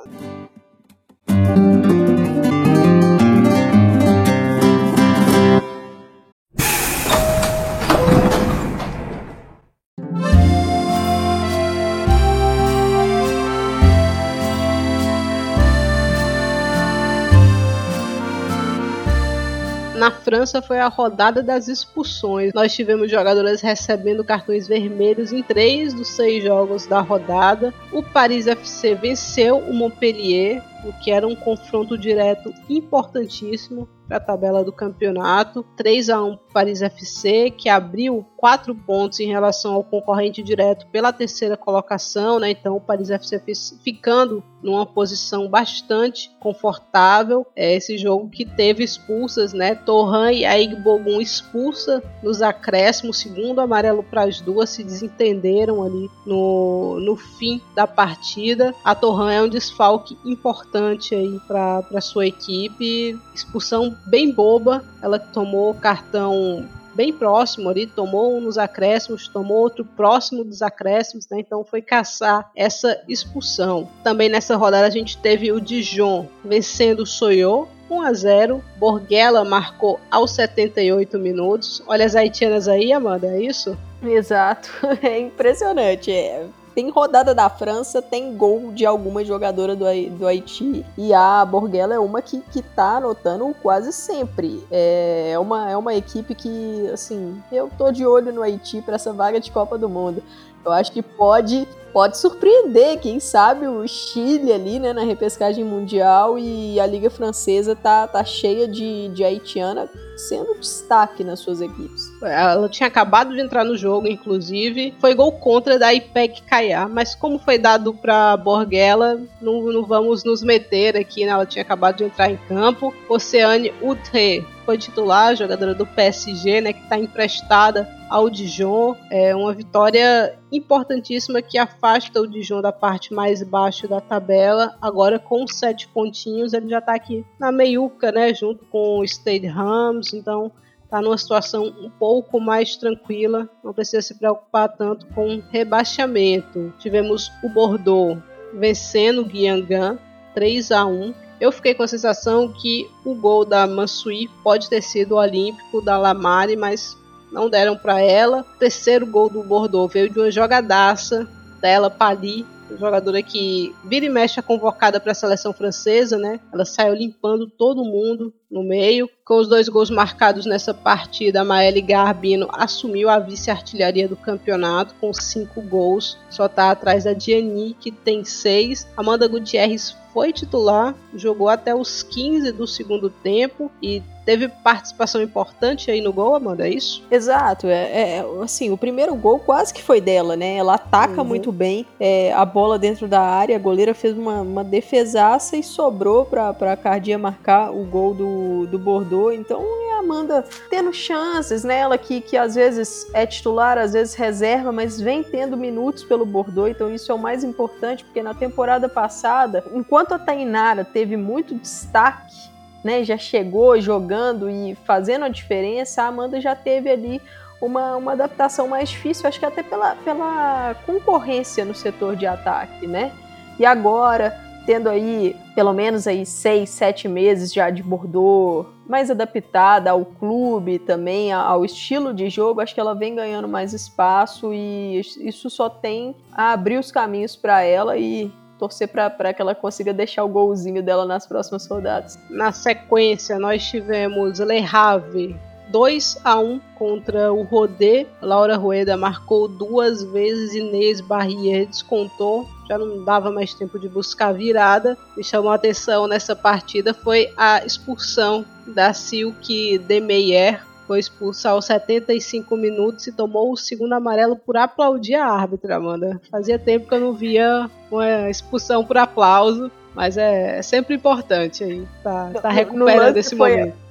Na França foi a rodada das expulsões. Nós tivemos jogadoras recebendo cartões vermelhos em três dos seis jogos da rodada. O Paris FC venceu o Montpellier, o que era um confronto direto importantíssimo para a tabela do campeonato. 3 a 1 Paris FC, que abriu 4 pontos em relação ao concorrente direto pela terceira colocação, né? Então o Paris FC ficando numa posição bastante confortável. É esse jogo que teve expulsas, né? Torran e Aigbogun expulsa nos acréscimos, segundo amarelo para as duas se desentenderam ali no, no fim da partida. A Torran é um desfalque importante aí para sua equipe. Expulsão bem boba. Ela tomou cartão bem próximo ali, tomou um nos acréscimos, tomou outro próximo dos acréscimos, né? Então foi caçar essa expulsão. Também nessa rodada a gente teve o Dijon vencendo o Soyou 1 a 0. Borghella marcou aos 78 minutos. Olha as haitianas aí, Amanda, é isso? Exato, *laughs* é impressionante. É tem rodada da França, tem gol de alguma jogadora do, do Haiti. E a Borghella é uma que, que tá anotando quase sempre. É, é uma, é uma equipe que, assim, eu tô de olho no Haiti para essa vaga de Copa do Mundo. Eu acho que pode pode surpreender, quem sabe o Chile ali, né, na repescagem mundial e a Liga Francesa tá, tá cheia de, de haitiana sendo destaque nas suas equipes. Ela tinha acabado de entrar no jogo, inclusive. Foi gol contra da IPEC Caiá, mas como foi dado para Borghella, não, não vamos nos meter aqui, né? Ela tinha acabado de entrar em campo. Oceane Utre foi titular, jogadora do PSG, né, que está emprestada ao Dijon. É uma vitória importantíssima que afasta o Dijon da parte mais baixa da tabela. Agora com sete pontinhos ele já está aqui na meiuca, né, junto com o Stade Rams. Então está numa situação um pouco mais tranquila, não precisa se preocupar tanto com rebaixamento. Tivemos o Bordeaux vencendo o Guiangan 3 a 1 eu fiquei com a sensação que o gol da Mansui pode ter sido o olímpico da Lamari, mas não deram para ela. O terceiro gol do Bordeaux veio de uma jogadaça dela, Pali, jogadora que vira e mexe é convocada para a seleção francesa, né? Ela saiu limpando todo mundo no meio. Com os dois gols marcados nessa partida, a Maeli Garbino assumiu a vice-artilharia do campeonato com cinco gols. Só está atrás da Gianni, que tem seis. Amanda Gutierrez foi titular, jogou até os 15 do segundo tempo e teve participação importante aí no gol, Amanda, é isso? Exato, é, é, assim, o primeiro gol quase que foi dela, né? Ela ataca uhum. muito bem é, a bola dentro da área, a goleira fez uma, uma defesaça e sobrou para a Cardia marcar o gol do, do Bordeaux, então é a Amanda tendo chances, né? Ela que, que às vezes é titular, às vezes reserva, mas vem tendo minutos pelo Bordeaux, então isso é o mais importante, porque na temporada passada, enquanto a Tainara teve muito destaque né, já chegou jogando e fazendo a diferença, a Amanda já teve ali uma, uma adaptação mais difícil, acho que até pela, pela concorrência no setor de ataque, né? E agora, tendo aí pelo menos aí seis, sete meses já de Bordeaux, mais adaptada ao clube também, ao estilo de jogo, acho que ela vem ganhando mais espaço e isso só tem a abrir os caminhos para ela e torcer para que ela consiga deixar o golzinho dela nas próximas rodadas. Na sequência, nós tivemos Le Havre 2 a 1 contra o Rodé. Laura Rueda marcou duas vezes, Inês Barrier descontou. Já não dava mais tempo de buscar virada. Me chamou a atenção nessa partida foi a expulsão da Silke Demeyer foi expulso aos 75 minutos e tomou o segundo amarelo por aplaudir a árbitra, Amanda. Fazia tempo que eu não via uma expulsão por aplauso, mas é, é sempre importante aí, tá, tá recuperando esse foi, momento.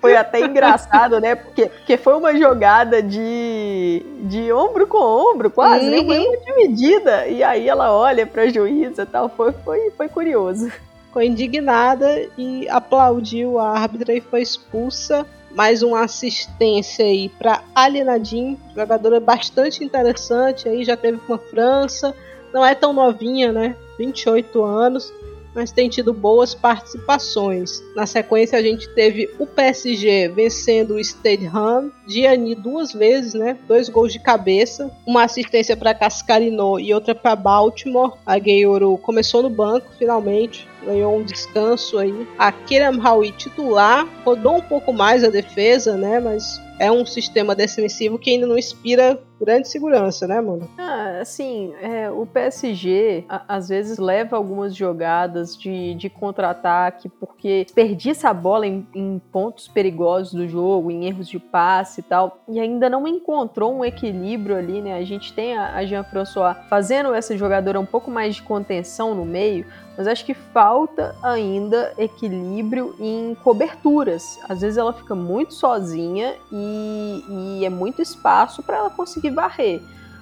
Foi até engraçado, né? Porque, porque foi uma jogada de, de ombro com ombro, quase, uhum. né? Foi uma dividida. E aí ela olha pra juíza e tal. Foi, foi, foi curioso. Ficou indignada e aplaudiu a árbitra e foi expulsa mais uma assistência aí para Alienadin, jogadora bastante interessante aí, já teve com a França, não é tão novinha, né? 28 anos, mas tem tido boas participações. Na sequência a gente teve o PSG vencendo o Stade Ham, Gianni duas vezes, né? Dois gols de cabeça, uma assistência para Cascarino e outra para Baltimore. A Gayoru começou no banco finalmente, ganhou um descanso aí. A Kiram Howie titular, rodou um pouco mais a defesa, né? Mas é um sistema defensivo que ainda não inspira grande segurança, né, mano? Ah, assim, é, o PSG a, às vezes leva algumas jogadas de, de contra-ataque porque desperdiça a bola em, em, pontos perigosos do jogo, em erros de passe e tal, e ainda não encontrou um equilíbrio ali, né? A gente tem a, a Jean-François fazendo essa jogadora um pouco mais de contenção no meio, mas acho que falta ainda equilíbrio em coberturas. Às vezes ela fica muito sozinha e, e é muito espaço para ela conseguir varrer.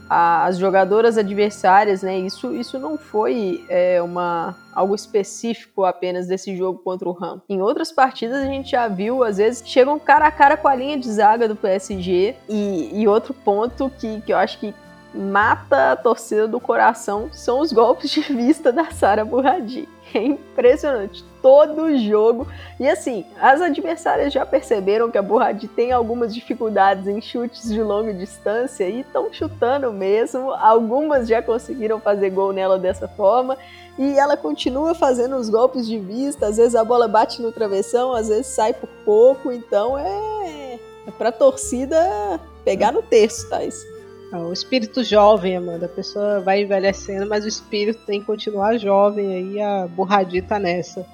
As jogadoras adversárias, né? Isso, isso não foi é, uma algo específico apenas desse jogo contra o Ram. Em outras partidas a gente já viu, às vezes, chegam cara a cara com a linha de zaga do PSG. E, e outro ponto que, que eu acho que mata a torcida do coração são os golpes de vista da Sara Burradi. É impressionante. Todo jogo. E assim, as adversárias já perceberam que a Burradi tem algumas dificuldades em chutes de longa distância e estão chutando mesmo. Algumas já conseguiram fazer gol nela dessa forma. E ela continua fazendo os golpes de vista. Às vezes a bola bate no travessão, às vezes sai por pouco. Então é, é pra torcida pegar no terço, Thais. Tá? O espírito jovem, Amanda. A pessoa vai envelhecendo, mas o espírito tem que continuar jovem aí, a borradita nessa.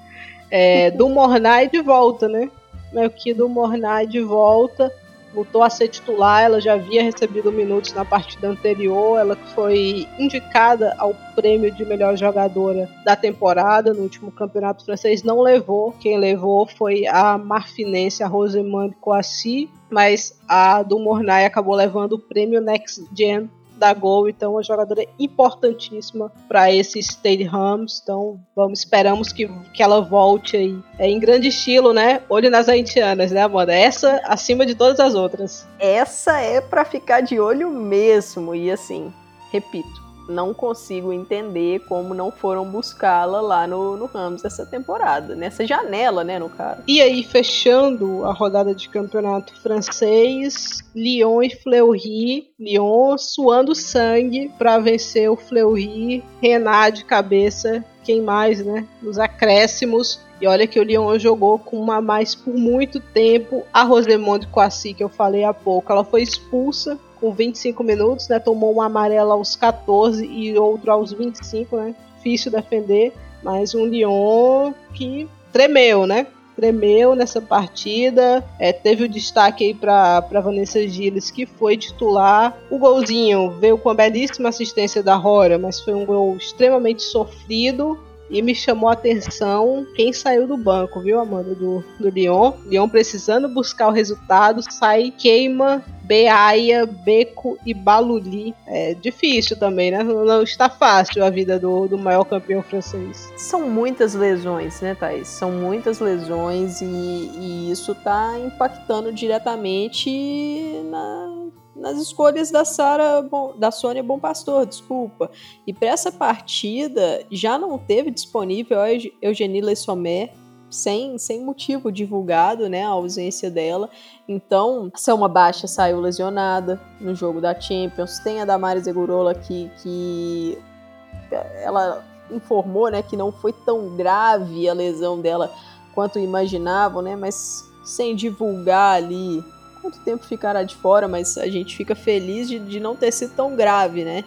É, do Mornay de volta, né? Meio que do Mornay de volta. Voltou a ser titular, ela já havia recebido minutos na partida anterior. Ela foi indicada ao prêmio de melhor jogadora da temporada no último campeonato francês. Não levou. Quem levou foi a marfinense, a Rosemande Coassi mas a do Mornay acabou levando o prêmio Next Gen da Gol, então uma jogadora importantíssima para esse Stade Rams. Então vamos esperamos que, que ela volte aí é, em grande estilo, né? Olho nas haitianas, né, Amanda? Essa acima de todas as outras. Essa é para ficar de olho mesmo e assim, repito, não consigo entender como não foram buscá-la lá no, no Rams essa temporada, nessa janela, né, no caso. E aí, fechando a rodada de campeonato francês, Lyon e Fleury. Lyon suando sangue para vencer o Fleury. Renard de cabeça, quem mais, né? Nos acréscimos. E olha que o Lyon jogou com uma mais por muito tempo. A Rosemonde Coassi, que eu falei há pouco, ela foi expulsa com 25 minutos, né? Tomou uma amarela aos 14 e outro aos 25, né? Difícil defender, mas um Lyon que tremeu, né? tremeu nessa partida. É, teve o destaque aí para Vanessa Gilles, que foi titular. O golzinho veio com a belíssima assistência da Rora, mas foi um gol extremamente sofrido. E me chamou a atenção quem saiu do banco, viu, Amanda? Do, do Lyon. Lyon precisando buscar o resultado, sai, queima Beaia, Beco e Baluli. É difícil também, né? Não está fácil a vida do, do maior campeão francês. São muitas lesões, né, Thaís? São muitas lesões e, e isso está impactando diretamente na, nas escolhas da Sara, da Sônia Bom Pastor, desculpa. E para essa partida já não teve disponível a Eugenie Le Sommer, sem, sem motivo divulgado, né, a ausência dela. Então, Selma Baixa saiu lesionada no jogo da Champions. Tem a Damares Egurola que, que ela informou, né, que não foi tão grave a lesão dela quanto imaginavam, né, mas sem divulgar ali quanto tempo ficará de fora, mas a gente fica feliz de, de não ter sido tão grave, né?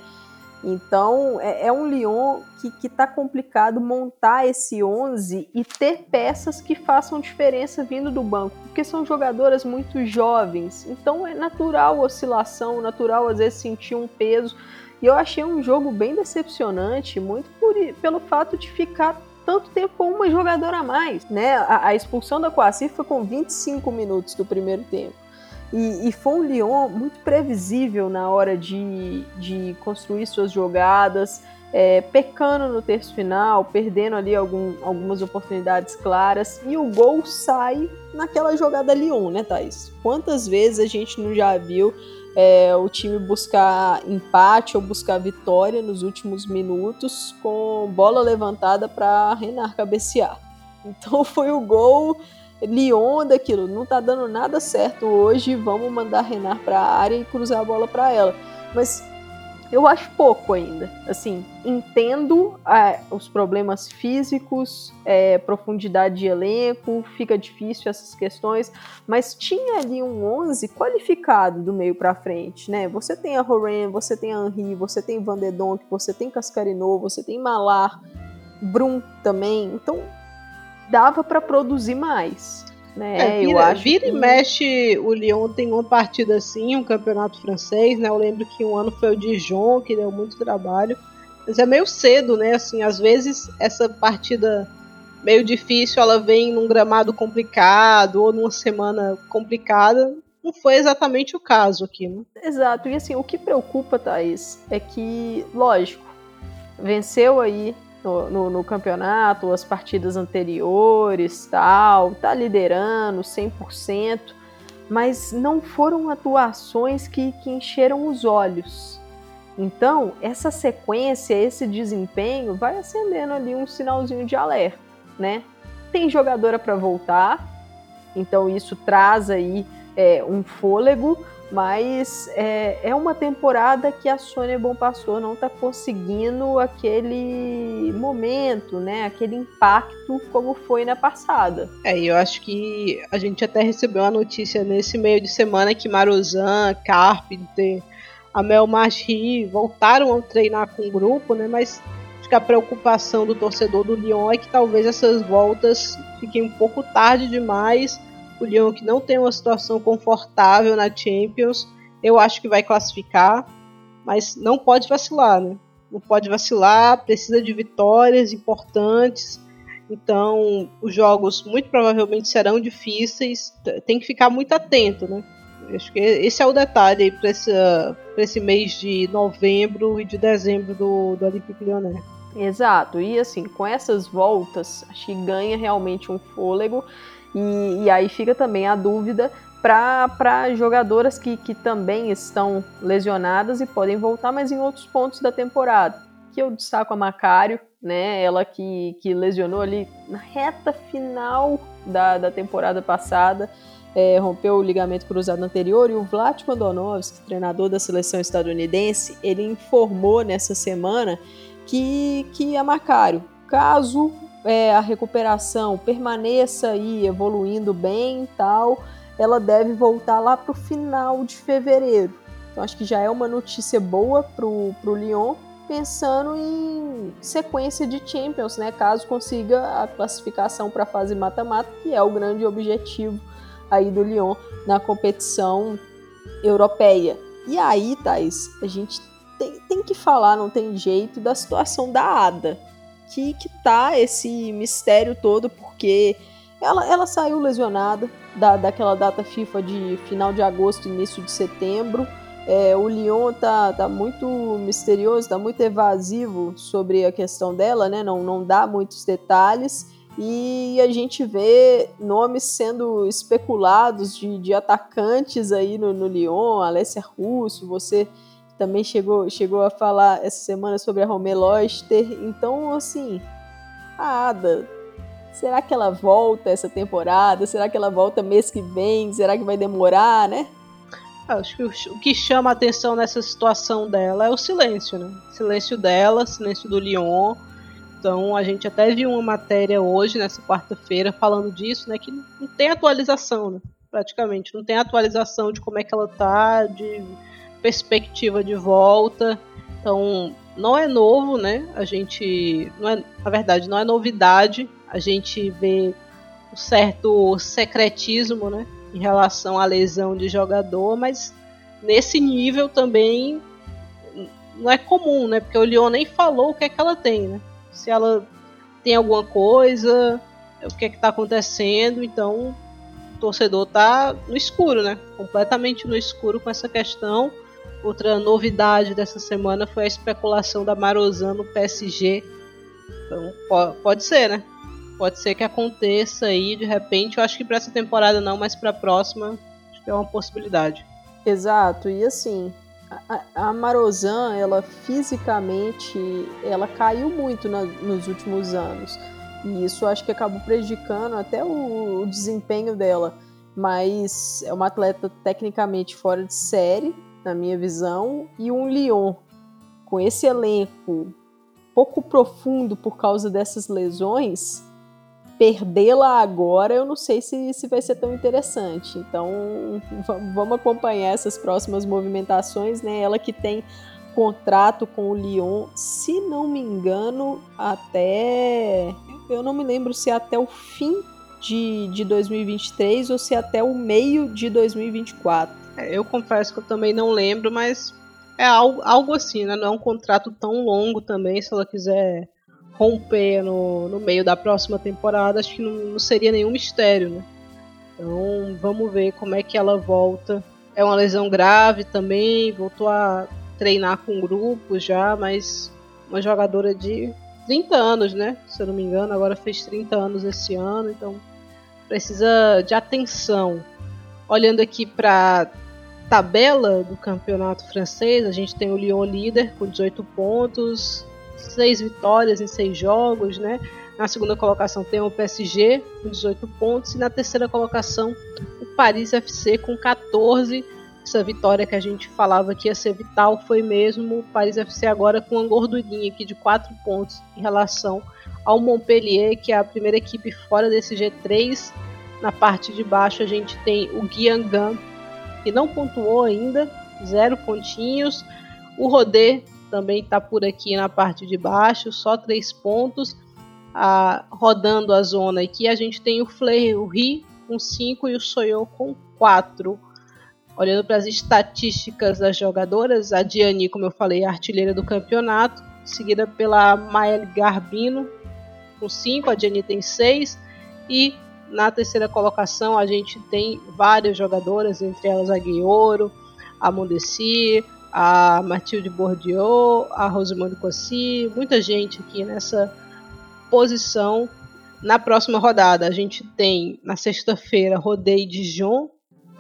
Então é, é um Lyon que, que tá complicado montar esse 11 e ter peças que façam diferença vindo do banco, porque são jogadoras muito jovens, então é natural oscilação, natural às vezes sentir um peso. E eu achei um jogo bem decepcionante, muito por, pelo fato de ficar tanto tempo com uma jogadora a mais, né? A, a expulsão da Coaci foi com 25 minutos do primeiro tempo. E, e, foi um Lyon muito previsível na hora de, de construir suas jogadas, é, pecando no terço final, perdendo ali algum, algumas oportunidades claras. E o gol sai naquela jogada Lyon, né, Thaís? Quantas vezes a gente não já viu é, o time buscar empate ou buscar vitória nos últimos minutos com bola levantada para Renar cabecear? Então *laughs* foi o gol Lyon daquilo, não tá dando nada certo hoje, vamos mandar Renar para a área e cruzar a bola para ela. Mas eu acho pouco ainda. Assim, entendo é, os problemas físicos, é, profundidade de elenco, fica difícil essas questões, mas tinha ali um 11 qualificado do meio para frente, né? Você tem a Horan, você tem a Henri, você tem Van você tem Cascarino, você tem Malar, Brum também. Então, dava para produzir mais. Né? É, vira, eu acho vira que... e mexe, o Lyon tem uma partida assim, um campeonato francês, né? Eu lembro que um ano foi o Dijon, que deu muito trabalho. Mas é meio cedo, né? Assim, às vezes essa partida meio difícil, ela vem num gramado complicado ou numa semana complicada. Não foi exatamente o caso aqui, né? Exato. E assim, o que preocupa, Thaís, é que, lógico, venceu aí no, no, no, campeonato, as partidas anteriores, tal, tá liderando 100%, mas não foram atuações que, que encheram os olhos. Então, essa sequência, esse desempenho vai acendendo ali um sinalzinho de alerta, né? Tem jogadora para voltar, então isso traz aí é, um fôlego, mas é, é uma temporada que a Sônia Bom Pastor não está conseguindo aquele momento, né? Aquele impacto como foi na passada. É, eu acho que a gente até recebeu a notícia nesse meio de semana que Marozan, Carpenter, a Mel Machi voltaram a treinar com o grupo, né? Mas acho que a preocupação do torcedor do Lyon é que talvez essas voltas fiquem um pouco tarde demais o Lyon que não tem uma situação confortável na Champions, eu acho que vai classificar, mas não pode vacilar, né? Não pode vacilar, precisa de vitórias importantes. Então, os jogos muito provavelmente serão difíceis. Tem que ficar muito atento, né? Acho que esse é o detalhe para esse, esse mês de novembro e de dezembro do, do Olympique Lyonnais. Exato, e assim, com essas voltas, acho que ganha realmente um fôlego. E, e aí fica também a dúvida para jogadoras que, que também estão lesionadas e podem voltar, mas em outros pontos da temporada. Que eu destaco a Macário, né? Ela que, que lesionou ali na reta final da, da temporada passada. É, rompeu o ligamento cruzado anterior e o Vlatko Andonovski, treinador da seleção estadunidense, ele informou nessa semana que, que a Macário, caso é, a recuperação permaneça aí evoluindo bem e tal, ela deve voltar lá para o final de fevereiro. Então acho que já é uma notícia boa para o Lyon, pensando em sequência de Champions, né? Caso consiga a classificação para a fase mata-mata, que é o grande objetivo aí do Lyon na competição europeia. E aí, Thais, a gente tem, tem que falar, não tem jeito, da situação da Ada. Que, que tá esse mistério todo, porque ela, ela saiu lesionada da, daquela data FIFA de final de agosto, início de setembro. É, o Lyon tá, tá muito misterioso, tá muito evasivo sobre a questão dela, né? Não, não dá muitos detalhes. E a gente vê nomes sendo especulados de, de atacantes aí no, no Lyon, Alessia Russo, você também chegou, chegou a falar essa semana sobre a Romé Loster. Então, assim, a Ada, será que ela volta essa temporada? Será que ela volta mês que vem? Será que vai demorar, né? Acho que o que chama a atenção nessa situação dela é o silêncio, né? Silêncio dela, silêncio do Lyon então a gente até viu uma matéria hoje, nessa quarta-feira, falando disso, né? Que não tem atualização, né, praticamente. Não tem atualização de como é que ela tá, de perspectiva de volta. Então não é novo, né? A gente. Não é, na verdade, não é novidade. A gente vê um certo secretismo, né? Em relação à lesão de jogador, mas nesse nível também não é comum, né? Porque o Leon nem falou o que é que ela tem, né? se ela tem alguma coisa, o que é que tá acontecendo, então o torcedor tá no escuro, né? Completamente no escuro com essa questão. Outra novidade dessa semana foi a especulação da Marozan no PSG. Então pode ser, né? Pode ser que aconteça aí de repente. Eu acho que para essa temporada não, mas para a próxima acho que é uma possibilidade. Exato. E assim, a, Marozan, ela fisicamente, ela caiu muito na, nos últimos anos. E isso acho que acabou prejudicando até o, o desempenho dela. Mas é uma atleta tecnicamente fora de série, na minha visão. E um Lyon, com esse elenco pouco profundo por causa dessas lesões, perdê-la agora, eu não sei se, se vai ser tão interessante. Então, *laughs* vamos acompanhar essas próximas movimentações, né? Ela que tem contrato com o Lyon, se não me engano, até. Eu não me lembro se é até o fim de, de 2023 ou se é até o meio de 2024. É, eu confesso que eu também não lembro, mas é algo, algo assim, né? Não é um contrato tão longo também, se ela quiser romper no, no meio da próxima temporada, acho que não, não seria nenhum mistério, né? Então vamos ver como é que ela volta. É uma lesão grave também, voltou a treinar com grupos já, mas uma jogadora de 30 anos, né? Se eu não me engano, agora fez 30 anos esse ano, então precisa de atenção. Olhando aqui para tabela do campeonato francês, a gente tem o Lyon líder com 18 pontos, seis vitórias em seis jogos, né? Na segunda colocação tem o PSG com 18 pontos e na terceira colocação o Paris FC com 14. Essa vitória que a gente falava que ia ser vital foi mesmo o Paris FC agora com uma gordurinha aqui de 4 pontos em relação ao Montpellier, que é a primeira equipe fora desse G3. Na parte de baixo a gente tem o Guiangan, que não pontuou ainda, zero pontinhos. O Rodé também está por aqui na parte de baixo, só três pontos, a, rodando a zona aqui. A gente tem o Fleury com 5 e o Soyo com 4. Olhando para as estatísticas das jogadoras, a Diani, como eu falei, é artilheira do campeonato, seguida pela Mael Garbino com 5, a Diani tem 6 e na terceira colocação a gente tem várias jogadoras, entre elas a Guioro, a Mondesi, a Mathilde Bourdieu, a Rosemary Cossy, muita gente aqui nessa posição. Na próxima rodada, a gente tem na sexta-feira Rodeio Dijon,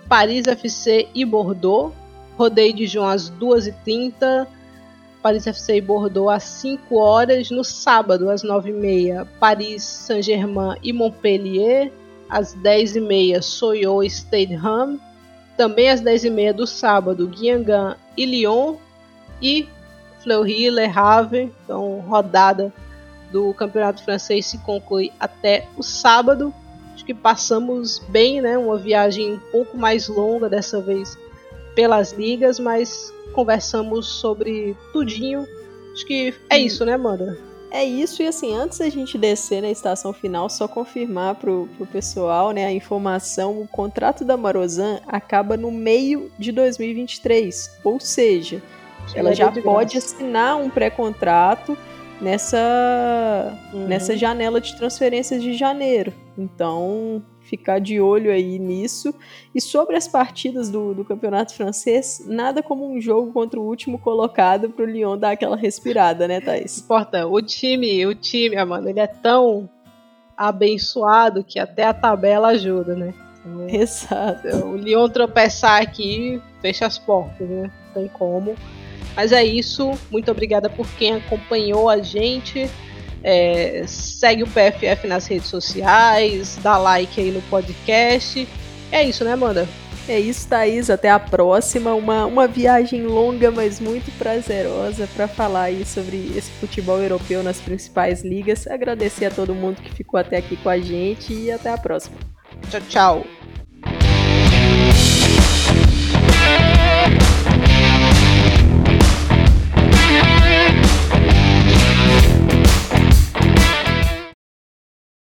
Paris FC e Bordeaux. Rodeio Dijon às 2h30, Paris FC e Bordeaux às 5 horas. No sábado, às 9h30, Paris Saint-Germain e Montpellier. Às 10h30, Soyo e Stade também às 10h30 do sábado, Guingamp e Lyon. E Fleury, Le Havre. Então, rodada do Campeonato Francês se conclui até o sábado. Acho que passamos bem, né? Uma viagem um pouco mais longa dessa vez pelas ligas, mas conversamos sobre tudinho Acho que é isso, né, Amanda? É isso, e assim, antes da gente descer na estação final, só confirmar pro, pro pessoal, né, a informação, o contrato da Marozan acaba no meio de 2023, ou seja, ela já pode assinar um pré-contrato nessa, uhum. nessa janela de transferências de janeiro. Então, ficar de olho aí nisso. E sobre as partidas do, do campeonato francês, nada como um jogo contra o último colocado para o Lyon dar aquela respirada, né, Thaís? Importa, o time, o time, mano, ele é tão abençoado que até a tabela ajuda, né? *laughs* Exato. O Lyon tropeçar aqui, fecha as portas, né? Não tem como. Mas é isso. Muito obrigada por quem acompanhou a gente. É, segue o PFF nas redes sociais, dá like aí no podcast. É isso, né, Amanda? É isso, Thaís. Até a próxima. Uma, uma viagem longa, mas muito prazerosa para falar aí sobre esse futebol europeu nas principais ligas. Agradecer a todo mundo que ficou até aqui com a gente e até a próxima. Tchau, tchau.